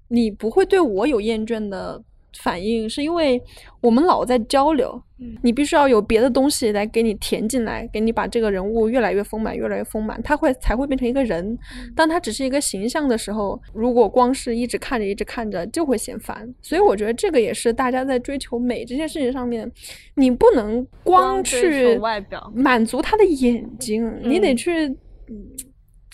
B: 你不会对我有厌倦的反应？是因为我们老在交流，
A: 嗯
B: 你必须要有别的东西来给你填进来，给你把这个人物越来越丰满，越来越丰满，他会才会变成一个人。当他只是一个形象的时候，如果光是一直看着一直看着，就会嫌烦。所以我觉得这个也是大家在追求美这件事情上面，你不能光去
A: 外表，
B: 满足他的眼睛，你得
A: 嗯
B: 去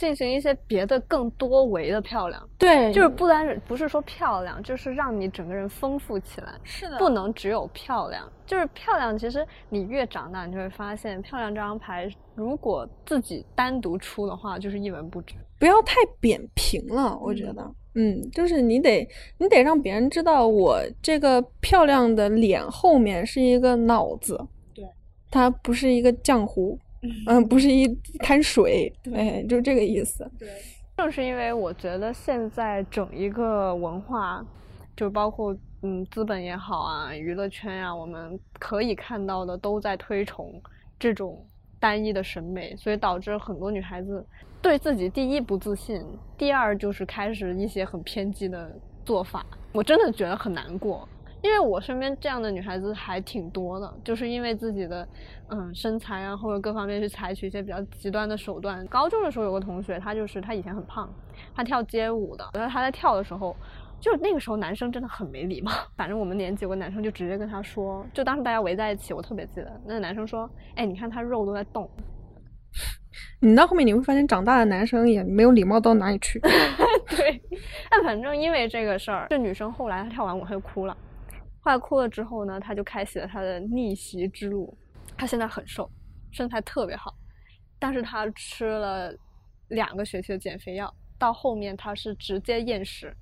A: 进行一些别的更多维的漂亮，
B: 对，
A: 就是不单是不是说漂亮，就是让你整个人丰富起来。
B: 是的
A: 不能只有漂亮，就是漂亮。其实你越长大，你就会发现，漂亮这张牌如果自己单独出的话，就是一文不值。
B: 不要太扁平了，我觉得，嗯，就是你得你得让别人知道我这个漂亮的脸后面是一个脑子，
A: 对，
B: 它不是一个浆糊，嗯，不是一滩水，对，就是这个意思。
A: 正是因为我觉得现在整一个文化，就包括嗯资本也好啊，娱乐圈呀、我们可以看到的都在推崇这种单一的审美，所以导致很多女孩子对自己第一不自信，第二就是开始一些很偏激的做法。我真的觉得很难过，因为我身边这样的女孩子还挺多的，就是因为自己的嗯身材啊或者各方面去采取一些比较极端的手段。高中的时候有个同学，她就是她以前很胖，她跳街舞的，然后她在跳的时候。就那个时候，男生真的很没礼貌。反正我们年级有个男生就直接跟他说，就当时大家围在一起，我特别记得，那个男生说：“哎，你看他肉都在动。
B: 你到后面你会发现，长大的男生也没有礼貌到哪里去。”
A: 对，但反正因为这个事儿，这女生后来她跳完舞她就哭了。后来哭了之后呢，他就开启了他的逆袭之路。他现在很瘦，身材特别好，但是他吃了两个学期的减肥药，到后面他是直接厌食。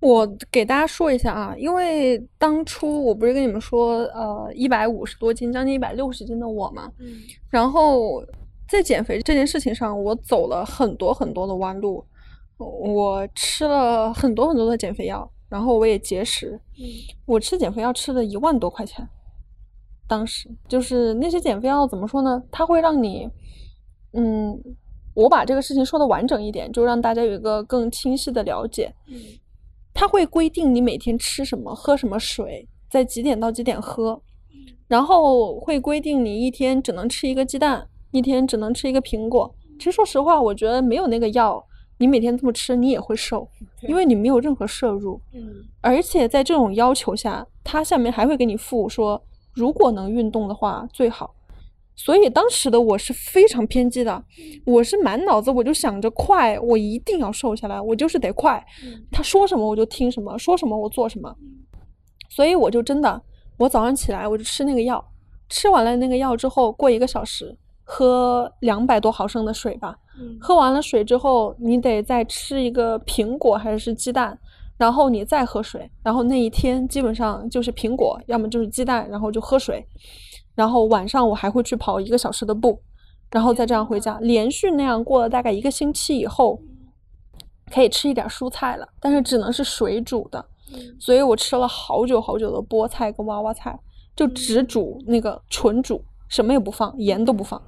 B: 我给大家说一下啊，因为当初我不是跟你们说，呃，一百五十多斤，将近一百六十斤的我嘛，
A: 嗯
B: 然后在减肥这件事情上，我走了很多很多的弯路，我吃了很多很多的减肥药，然后我也节食，
A: 嗯
B: 我吃减肥药吃了一万多块钱，当时就是那些减肥药怎么说呢？它会让你，嗯，我把这个事情说的完整一点，就让大家有一个更清晰的了解。
A: 嗯
B: 它会规定你每天吃什么、喝什么水，在几点到几点喝，然后会规定你一天只能吃一个鸡蛋，一天只能吃一个苹果。其实说实话，我觉得没有那个药，你每天这么吃，你也会瘦，因为你没有任何摄入。
A: 嗯
B: 而且在这种要求下，他下面还会给你附说，如果能运动的话最好。所以当时的我是非常偏激的，我是满脑子我就想着快，我一定要瘦下来，我就是得快。他说什么我就听什么，说什么我做什么。所以我就真的，我早上起来我就吃那个药，吃完了那个药之后，过一个小时喝两百多毫升的水吧。
A: 嗯。
B: 喝完了水之后，你得再吃一个苹果还是鸡蛋，然后你再喝水，然后那一天基本上就是苹果，要么就是鸡蛋，然后就喝水，然后晚上我还会去跑一个小时的步，然后再这样回家，连续那样过了大概一个星期以后，可以吃一点蔬菜了，但是只能是水煮的，所以我吃了好久好久的菠菜跟娃娃菜，就只煮那个纯煮，什么也不放，盐都不放，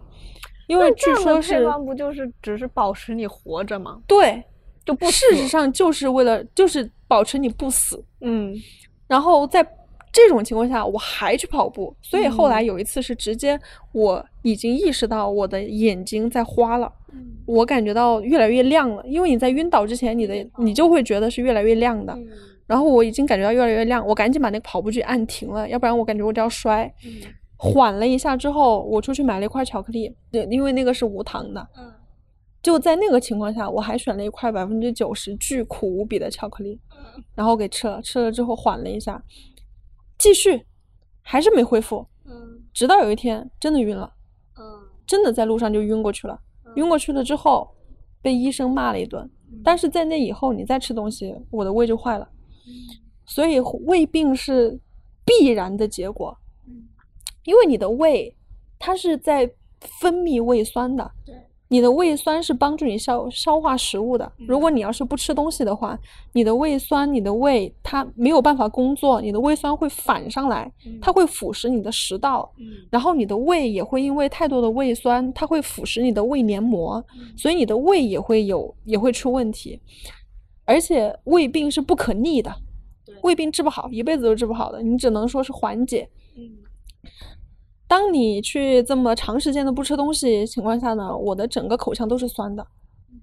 B: 因为据说是
A: 方不就是只是保持你活着吗？
B: 对，
A: 就不
B: 事实上就是为了就是保持你不死，
A: 嗯
B: 然后在这种情况下我还去跑步，所以后来有一次是直接我已经意识到我的眼睛在花了，我感觉到越来越亮了，因为你在晕倒之前，你的你就会觉得是越来越亮的。然后我已经感觉到越来越亮，我赶紧把那个跑步机按停了，要不然我感觉我就要摔。缓了一下之后，我出去买了一块巧克力，对，因为那个是无糖的。
A: 嗯
B: 就在那个情况下，我还选了一块百分之九十巨苦无比的巧克力，然后给吃了。吃了之后缓了一下，继续，还是没恢复。
A: 嗯
B: 直到有一天真的晕了，
A: 嗯
B: 真的在路上就晕过去了。晕过去了之后，被医生骂了一顿。但是在那以后，你再吃东西，我的胃就坏了。所以胃病是必然的结果，因为你的胃它是在分泌胃酸的。
A: 对
B: 你的胃酸是帮助你消消化食物的。如果你要是不吃东西的话，你的胃酸、你的胃它没有办法工作，你的胃酸会反上来，它会腐蚀你的食道，
A: 嗯
B: 然后你的胃也会因为太多的胃酸，它会腐蚀你的胃黏膜，所以你的胃也会有也会出问题。而且胃病是不可逆的
A: 对，
B: 胃病治不好，一辈子都治不好的，你只能说是缓解。
A: 嗯
B: 当你去这么长时间的不吃东西情况下呢，我的整个口腔都是酸的，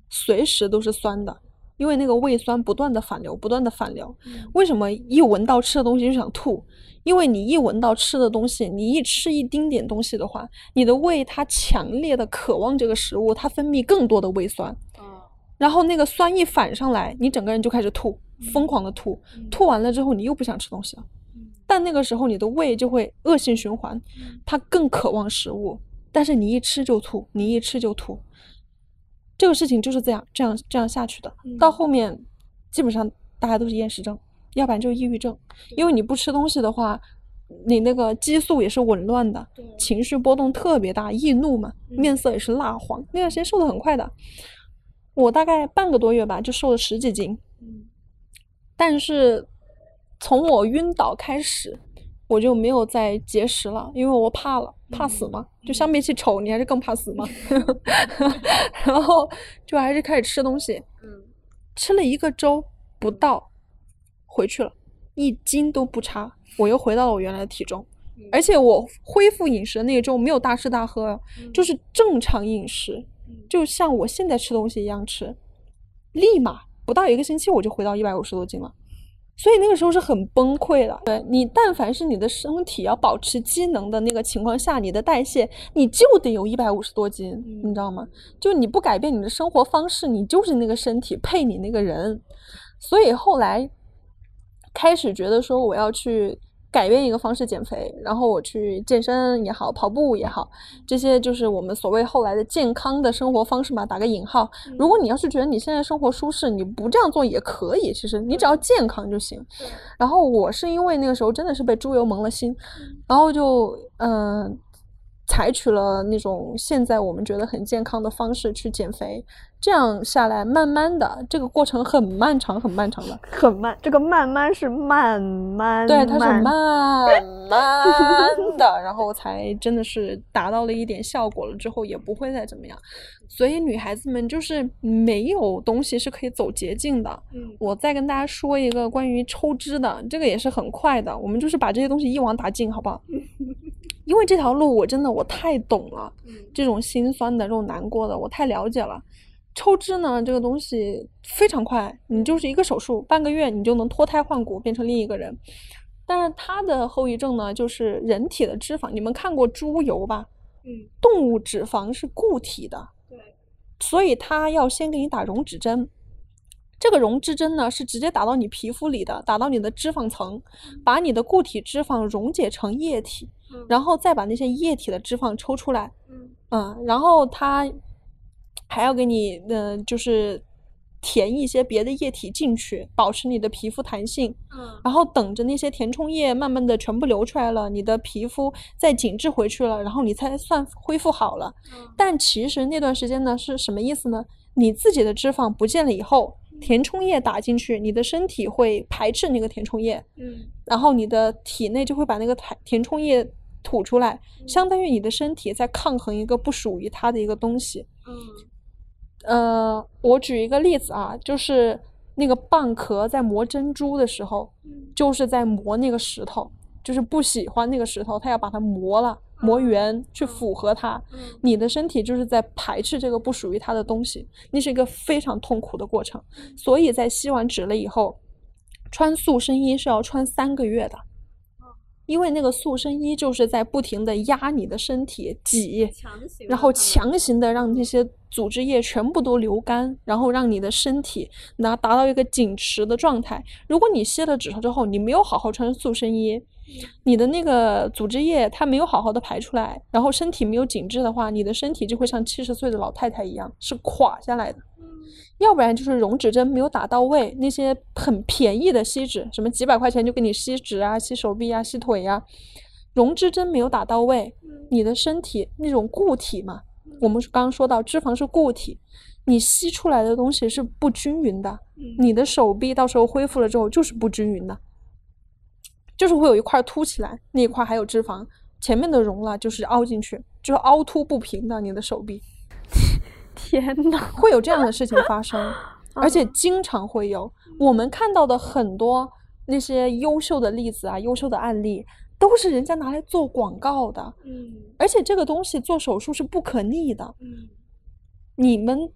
B: 随时都是酸的，因为那个胃酸不断的反流，不断的反流。为什么一闻到吃的东西就想吐？因为你一闻到吃的东西，你一吃一丁点东西的话，你的胃它强烈的渴望这个食物，它分泌更多的胃酸，
A: 啊
B: 然后那个酸一反上来，你整个人就开始吐，疯狂的吐，吐完了之后你又不想吃东西了。但那个时候你的胃就会恶性循环，它更渴望食物，但是你一吃就吐，你一吃就吐，这个事情就是这样这样这样下去的。到后面基本上大家都是厌食症，要不然就是抑郁症，因为你不吃东西的话，你那个激素也是紊乱的，情绪波动特别大，易怒嘛，面色也是蜡黄。那段时间瘦的很快的，我大概半个多月吧就瘦了十几斤，
A: 嗯。
B: 但是从我晕倒开始，我就没有再节食了，因为我怕了，怕死嘛。就相比起丑，你还是更怕死嘛。然后就还是开始吃东西，
A: 嗯
B: 吃了一个周不到，回去了，一斤都不差，我又回到了我原来的体重。而且我恢复饮食的那一周没有大吃大喝，就是正常饮食，就像我现在吃东西一样吃，立马不到一个星期我就回到一百五十多斤了。所以那个时候是很崩溃的。对你，但凡是你的身体要保持机能的那个情况下，你的代谢你就得有一百五十多斤，你知道吗？就你不改变你的生活方式，你就是那个身体配你那个人。所以后来开始觉得说我要去改变一个方式减肥，然后我去健身也好，跑步也好，这些就是我们所谓后来的健康的生活方式嘛，打个引号。如果你要是觉得你现在生活舒适，你不这样做也可以，其实你只要健康就行。然后我是因为那个时候真的是被猪油蒙了心，然后就嗯、呃采取了那种现在我们觉得很健康的方式去减肥，这样下来，慢慢的这个过程很漫长，很漫长的。
A: 很慢，这个慢慢是慢慢，
B: 对，它是慢慢的，然后才真的是达到了一点效果了之后，也不会再怎么样。所以女孩子们就是没有东西是可以走捷径的。
A: 嗯
B: 我再跟大家说一个关于抽脂的，这个也是很快的，我们就是把这些东西一网打尽，好不好？因为这条路我真的我太懂了，这种心酸的、这种难过的，我太了解了。抽脂呢，这个东西非常快，你就是一个手术，半个月你就能脱胎换骨，变成另一个人。但是它的后遗症呢，就是人体的脂肪。你们看过猪油吧？
A: 嗯，
B: 动物脂肪是固体的，
A: 对，
B: 所以它要先给你打溶脂针。这个溶脂针呢，是直接打到你皮肤里的，打到你的脂肪层，把你的固体脂肪溶解成液体，
A: 嗯
B: 然后再把那些液体的脂肪抽出来。
A: 嗯
B: 嗯，然后它还要给你，呃，就是填一些别的液体进去，保持你的皮肤弹性。
A: 嗯
B: 然后等着那些填充液慢慢的全部流出来了，你的皮肤再紧致回去了，然后你才算恢复好了。但其实那段时间呢是什么意思呢？你自己的脂肪不见了以后，填充液打进去，你的身体会排斥那个填充液，
A: 嗯
B: 然后你的体内就会把那个填填充液吐出来，相当于你的身体在抗衡一个不属于它的一个东西。
A: 嗯
B: 呃，我举一个例子啊，就是那个蚌壳在磨珍珠的时候，就是在磨那个石头。就是不喜欢那个石头，它要把它磨了，磨圆，去符合它。你的身体就是在排斥这个不属于它的东西，那是一个非常痛苦的过程。所以在吸完脂了以后，穿塑身衣是要穿三个月的。因为那个塑身衣就是在不停的压你的身体挤，然后强行的让那些组织液全部都流干，然后让你的身体拿达到一个紧实的状态。如果你卸了脂之后，你没有好好穿塑身衣，你的那个组织液它没有好好的排出来，然后身体没有紧致的话，你的身体就会像七十岁的老太太一样是垮下来的。要不然就是溶脂针没有打到位，那些很便宜的吸脂，什么几百块钱就给你吸脂啊、吸手臂啊、吸腿呀，溶脂针没有打到位，你的身体那种固体嘛，我们刚刚说到脂肪是固体，你吸出来的东西是不均匀的，你的手臂到时候恢复了之后就是不均匀的，就是会有一块凸起来，那一块还有脂肪，前面的溶了就是凹进去，就是凹凸不平的你的手臂。
A: 天呐，
B: 会有这样的事情发生，而且经常会有。我们看到的很多那些优秀的例子啊，优秀的案例，都是人家拿来做广告的。
A: 嗯，
B: 而且这个东西做手术是不可逆的。
A: 嗯，
B: 你们。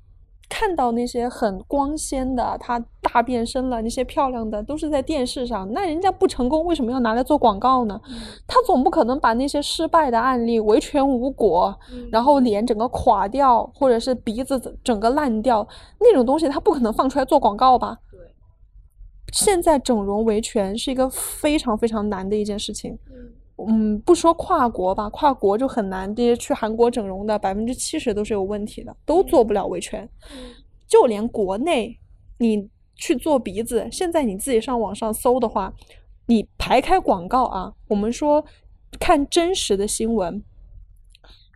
B: 看到那些很光鲜的，他大变身了，那些漂亮的都是在电视上。那人家不成功，为什么要拿来做广告呢？他总不可能把那些失败的案例维权无果，然后脸整个垮掉，或者是鼻子整个烂掉那种东西，他不可能放出来做广告吧？
A: 对。
B: 现在整容维权是一个非常非常难的一件事情。嗯，不说跨国吧，跨国就很难。这些去韩国整容的百分之七十都是有问题的，都做不了维权。就连国内，你去做鼻子，现在你自己上网上搜的话，你排开广告啊，我们说看真实的新闻，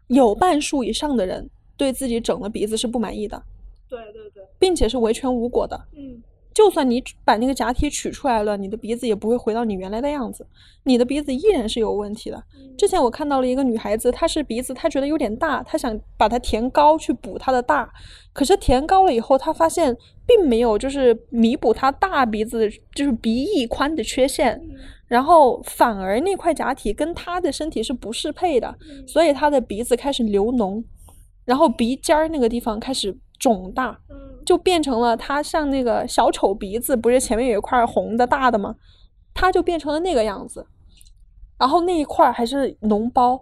B: 有半数以上的人对自己整了鼻子是不满意的。
A: 对对对，
B: 并且是维权无果的。
A: 嗯。
B: 就算你把那个假体取出来了，你的鼻子也不会回到你原来的样子，你的鼻子依然是有问题的。之前我看到了一个女孩子，她是鼻子，她觉得有点大，她想把它填高去补她的大，可是填高了以后，她发现并没有就是弥补她大鼻子就是鼻翼宽的缺陷，然后反而那块假体跟她的身体是不适配的，所以她的鼻子开始流脓，然后鼻尖儿那个地方开始肿大。就变成了他像那个小丑鼻子，不是前面有一块红的大的吗？他就变成了那个样子，然后那一块还是脓包。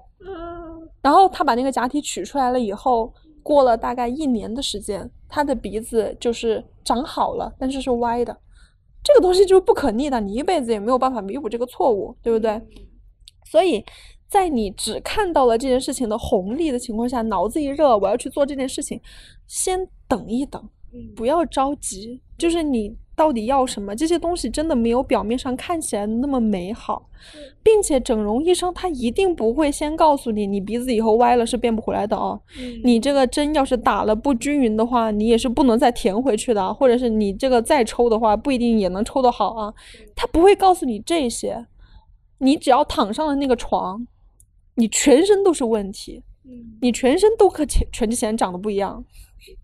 B: 然后他把那个假体取出来了以后，过了大概一年的时间，他的鼻子就是长好了，但是是歪的。这个东西就是不可逆的，你一辈子也没有办法弥补这个错误，对不对？所以在你只看到了这件事情的红利的情况下，脑子一热，我要去做这件事情，先等一等。不要着急，就是你到底要什么？这些东西真的没有表面上看起来那么美好，并且整容医生他一定不会先告诉你，你鼻子以后歪了是变不回来的哦。你这个针要是打了不均匀的话，你也是不能再填回去的，或者是你这个再抽的话，不一定也能抽得好啊。他不会告诉你这些，你只要躺上了那个床，你全身都是问题，你全身都和全全智贤长得不一样。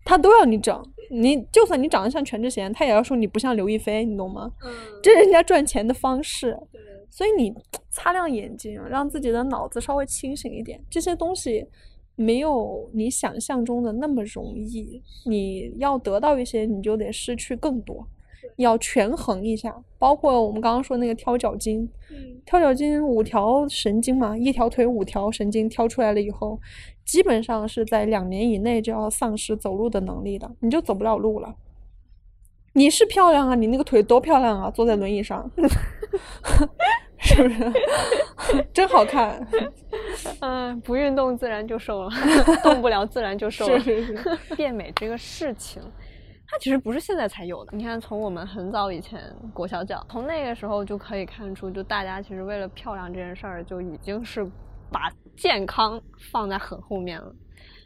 B: 他都要你整，你就算你长得像全智贤，他也要说你不像刘亦菲，你懂吗？嗯，这是人家赚钱的方式。
A: 对，
B: 所以你擦亮眼睛，让自己的脑子稍微清醒一点。这些东西没有你想象中的那么容易，你要得到一些，你就得失去更多。要权衡一下，包括我们刚刚说那个挑脚筋，挑脚筋五条神经嘛，一条腿五条神经挑出来了以后，基本上是在两年以内就要丧失走路的能力的，你就走不了路了。你是漂亮啊，你那个腿多漂亮啊，坐在轮椅上，是不是？真好看。
A: 嗯，不运动自然就瘦了，动不了自然就瘦了。
B: 是是是，
A: 变美这个事情。它其实不是现在才有的，你看，从我们很早以前裹小脚，从那个时候就可以看出，就大家其实为了漂亮这件事儿，就已经是把健康放在很后面了。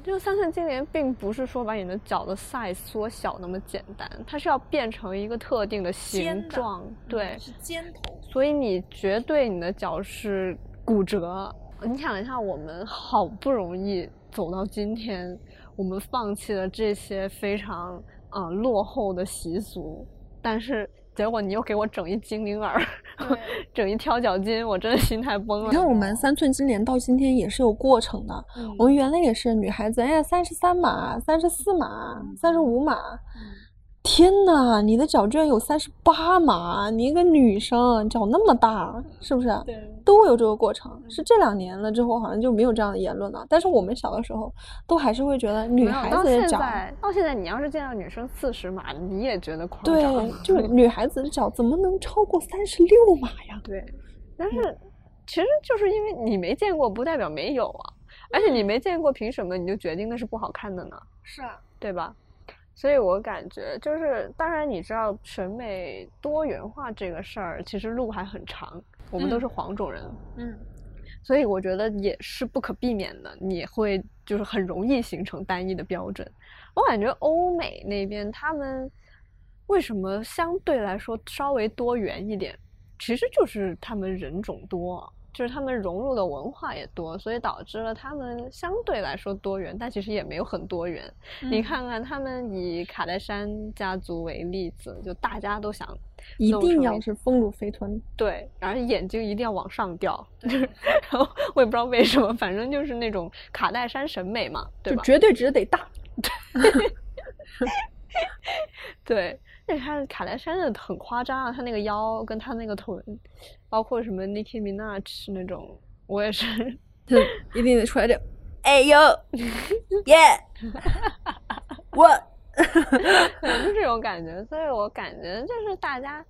A: 就三寸金莲并不是说把你的脚的 size 缩小那么简单，它是要变成一个特定的形状，对，
B: 是尖头，
A: 所以你绝对你的脚是骨折。你想一下，我们好不容易走到今天，我们放弃了这些非常。啊，落后的习俗，但是结果你又给我整一精灵耳，整一挑脚筋，我真的心态崩了。
B: 你看我们三寸金莲到今天也是有过程的，
A: 嗯
B: 我们原来也是女孩子，哎呀，三十三码、三十四码、三十五码。天呐，你的脚居然有三十八码！你一个女生脚那么大，是不是？
A: 对，
B: 都会有这个过程。是这两年了之后，好像就没有这样的言论了。但是我们小的时候，都还是会觉得女孩子的脚，
A: 现在，到现在你要是见到女生四十码，你也觉得夸
B: 对
A: 张。，
B: 就是 女孩子的脚怎么能超过三十六码呀？
A: 对，但是其实就是因为你没见过，不代表没有啊。而且你没见过，凭什么你就决定那是不好看的呢？
B: 是啊，
A: 对吧？所以我感觉就是，当然你知道审美多元化这个事儿，其实路还很长。我们都
B: 嗯
A: 是黄种人，
B: 嗯，
A: 所以我觉得也是不可避免的，你会就是很容易形成单一的标准。我感觉欧美那边他们为什么相对来说稍微多元一点，其实就是他们人种多，就是他们融入的文化也多，所以导致了他们相对来说多元，但其实也没有很多元。你
B: 嗯
A: 看看他们以卡戴珊家族为例子，就大家都想
B: 一定要是丰乳肥臀。
A: 对，然后眼睛一定要往上掉，就是，然后我也不知道为什么，反正就是那种卡戴珊审美嘛，对吧？
B: 就绝对值得大。
A: 对，那你看卡戴珊的很夸张啊，她那个腰跟他那个臀，包括什么 Nicki Minaj 那种，我也是，
B: 就一定得出来点，哎呦，耶，我，
A: 对就这种感觉，所以我感觉就是大家，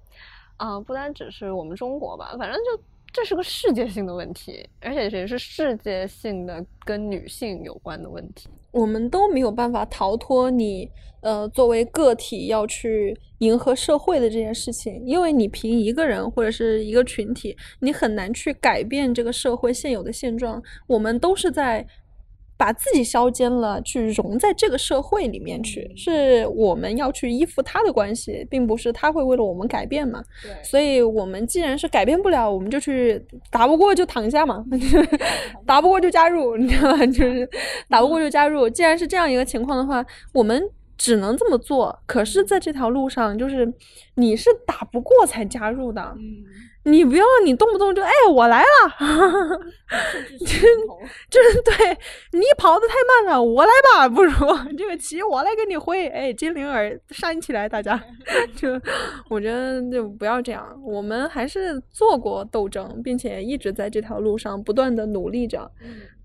A: 啊、不单只是我们中国吧，反正就这是个世界性的问题，而且也是世界性的跟女性有关的问题。
B: 我们都没有办法逃脱你，呃，作为个体要去迎合社会的这件事情，因为你凭一个人或者是一个群体，你很难去改变这个社会现有的现状。我们都是在把自己削尖了，去融在这个社会里面去，是我们要去依附他的关系，并不是他会为了我们改变嘛。
A: 对
B: 所以我们既然是改变不了，我们就去打不过就躺下嘛，打不过就加入，你知道吗？就是打不过就加入。既然是这样一个情况的话，我们只能这么做。可是，在这条路上，就是你是打不过才加入的，你不要你动不动就哎我来了，就是对你跑得太慢了，我来吧，不如这个棋我来给你挥，哎，精灵儿扇起来，大家，就我觉得就不要这样，我们还是做过斗争，并且一直在这条路上不断的努力着。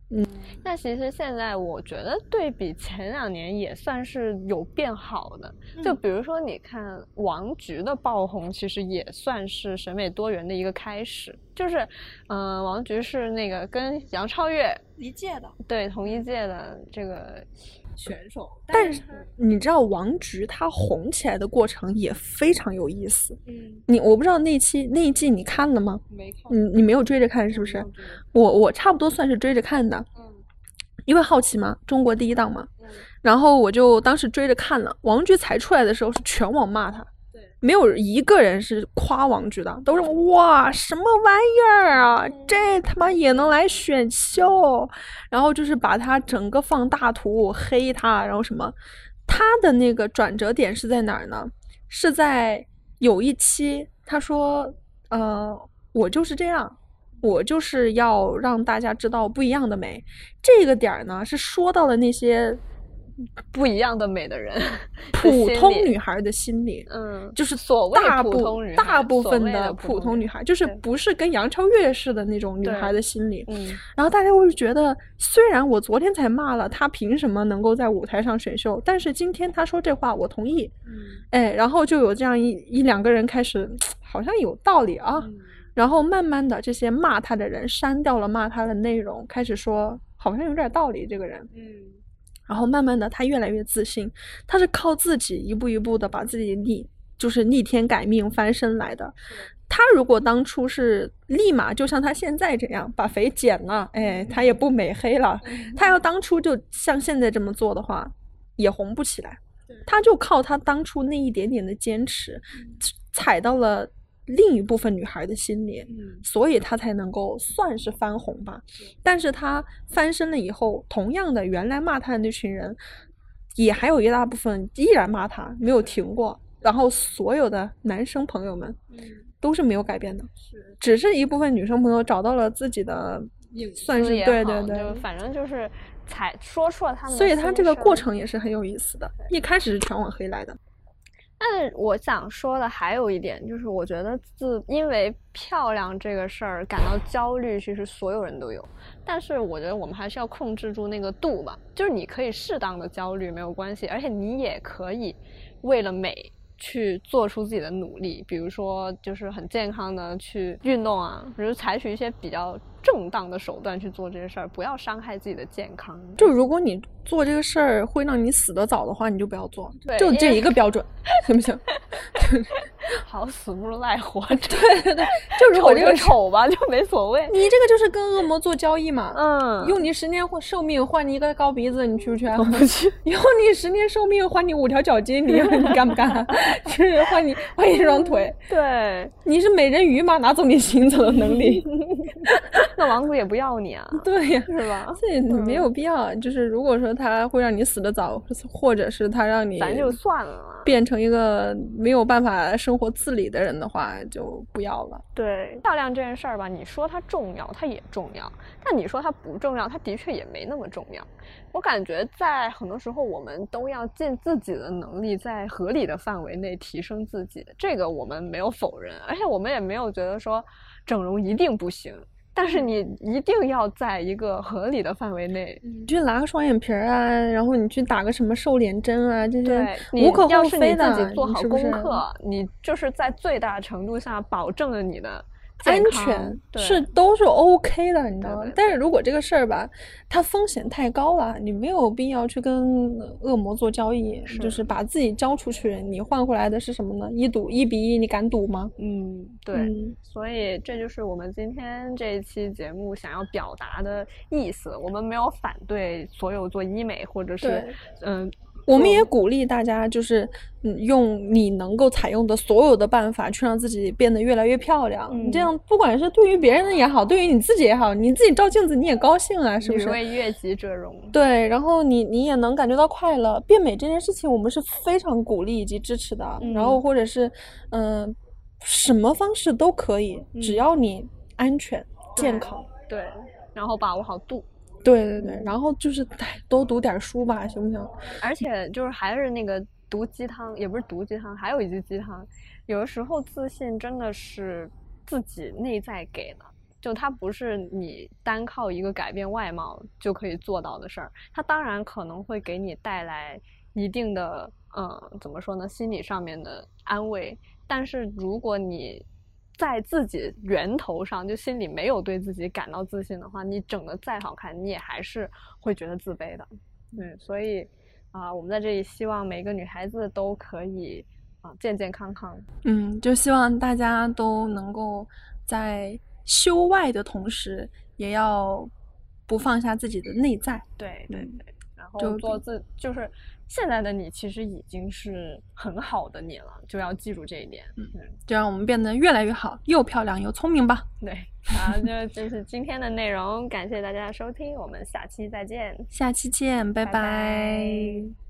B: 嗯，
A: 那其实现在我觉得对比前两年也算是有变好的。就比如说，你看王菊的爆红，其实也算是审美多元的一个开始。就是，嗯、王菊是那个跟杨超越
B: 一届的。
A: 对同一届的这个选手，
B: 但是你知道王菊她红起来的过程也非常有意思。
A: 嗯，
B: 你我不知道那期那一季你看了吗？
A: 没看
B: 你你没有追着看是不是？我我差不多算是追着看的，
A: 嗯
B: 因为好奇嘛，中国第一档嘛。然后我就当时追着看了。王菊才出来的时候是全网骂她，
A: 对，
B: 没有一个人是夸王菊的，都是哇什么玩意儿啊，这他妈也能来选秀？然后就是把他整个放大图黑他，然后什么？他的那个转折点是在哪儿呢？是在有一期他说，呃，我就是这样。我就是要让大家知道不一样的美，这个点儿呢是说到了那些
A: 不一样的美的人，
B: 普通女孩的心理，
A: 嗯，
B: 就是
A: 所谓
B: 大部
A: 普通
B: 大部分的
A: 普
B: 普
A: 通女
B: 孩，就是不是跟杨超越似的那种女孩的心理。
A: 嗯，
B: 然后大家会觉得，虽然我昨天才骂了她，凭什么能够在舞台上选秀？但是今天她说这话，我同意。
A: 嗯
B: 哎，然后就有这样一一两个人开始，好像有道理啊。
A: 嗯
B: 然后慢慢的，这些骂她的人删掉了骂她的内容，开始说好像有点道理这个人。
A: 嗯
B: 然后慢慢的，他越来越自信，他是靠自己一步一步的把自己逆，就是逆天改命翻身来的。他如果当初是立马就像他现在这样把肥减了，哎，他也不美黑了。他要当初就像现在这么做的话，也红不起来。他就靠他当初那一点点的坚持，踩到了另一部分女孩的心里，
A: 嗯
B: 所以她才能够算是翻红吧。但是她翻身了以后，同样的，原来骂她的那群人，也还有一大部分依然骂他，没有停过。然后所有的男生朋友们
A: 嗯，
B: 都是没有改变的，
A: 是
B: 只是一部分女生朋友找到了自己的算是对对对
A: 反正就是才说出了他们
B: 所以他这个过程也是很有意思的。一开始是全网黑来的，
A: 但我想说的还有一点，就是我觉得自因为漂亮这个事儿感到焦虑，其实所有人都有。但是我觉得我们还是要控制住那个度吧，就是你可以适当的焦虑没有关系，而且你也可以为了美去做出自己的努力，比如说就是很健康的去运动啊，比如采取一些比较正当的手段去做这些事儿，不要伤害自己的健康。
B: 就如果你做这个事儿会让你死得早的话，你就不要做，
A: 对
B: 就这一个标准，行不行？
A: 好死不如赖活着，
B: 对对对，就如果这个
A: 丑吧，就没所谓。
B: 你这个就是跟恶魔做交易嘛，
A: 嗯，
B: 用你十年或寿命换你一个高鼻子，你去不去啊？
A: 不去。
B: 用你十年寿命换你五条脚筋，你你干不干啊？就是换你换一双腿，
A: 对，
B: 你是美人鱼吗？拿走你行走的能力？
A: 那王子也不要你啊，
B: 对呀、
A: 是吧？
B: 这没有必要。就是如果说他会让你死得早，或者是他让你
A: 咱就算了。
B: 变成一个没有办法生活自理的人的话，就不要了。
A: 对，漂亮这件事儿吧，你说它重要，它也重要；但你说它不重要，它的确也没那么重要。我感觉在很多时候，我们都要尽自己的能力，在合理的范围内提升自己。这个我们没有否认，而且我们也没有觉得说整容一定不行。但是你一定要在一个合理的范围内，
B: 你去拉个双眼皮儿啊，然后你去打个什么瘦脸针啊，这些无可
A: 要是你
B: 厚非的。
A: 自己做好
B: 你是是
A: 功课，你就是在最大程度下保证了你的
B: 安全是都是 OK 的，你知道吗
A: 对对？
B: 但是如果这个事儿吧，它风险太高了，你没有必要去跟恶魔做交易，
A: 是
B: 就是把自己交出去，你换回来的是什么呢？一赌一比一，你敢赌吗？
A: 嗯，对，
B: 嗯
A: 所以这就是我们今天这一期节目想要表达的意思。我们没有反对所有做医美或者是
B: 对
A: 嗯，
B: 我们也鼓励大家，就是嗯，用你能够采用的所有的办法，去让自己变得越来越漂亮。
A: 嗯
B: 这样不管是对于别人也好，对于你自己也好，你自己照镜子你也高兴啊，是不
A: 女
B: 是？
A: 为悦己者容。
B: 对，然后你你也能感觉到快乐。变美这件事情，我们是非常鼓励以及支持的。然后
A: 嗯
B: 或者是嗯、什么方式都可以，只
A: 嗯
B: 要你安全健康。
A: 对，然后把握好度，
B: 对对对，然后就是，多读点书吧，行不行？
A: 而且就是还是那个毒鸡汤，也不是毒鸡汤，还有一句鸡汤，有的时候自信真的是自己内在给的。就它不是你单靠一个改变外貌就可以做到的事儿，它当然可能会给你带来一定的，嗯，怎么说呢，心理上面的安慰。但是如果你在自己源头上就心里没有对自己感到自信的话，你整的再好看，你也还是会觉得自卑的。对，所以啊、我们在这里希望每个女孩子都可以啊、健健康康。
B: 嗯，就希望大家都能够在修外的同时，也要不放下自己的内在。
A: 对对
B: 嗯
A: 对，然后
B: 就
A: 做自就是现在的你其实已经是很好的你了，就要记住这一点。
B: 嗯
A: 嗯，
B: 就让我们变得越来越好，又漂亮又聪明吧。
A: 对，好，就这是今天的内容，感谢大家的收听，我们下期再见。
B: 下期见，拜
A: 拜拜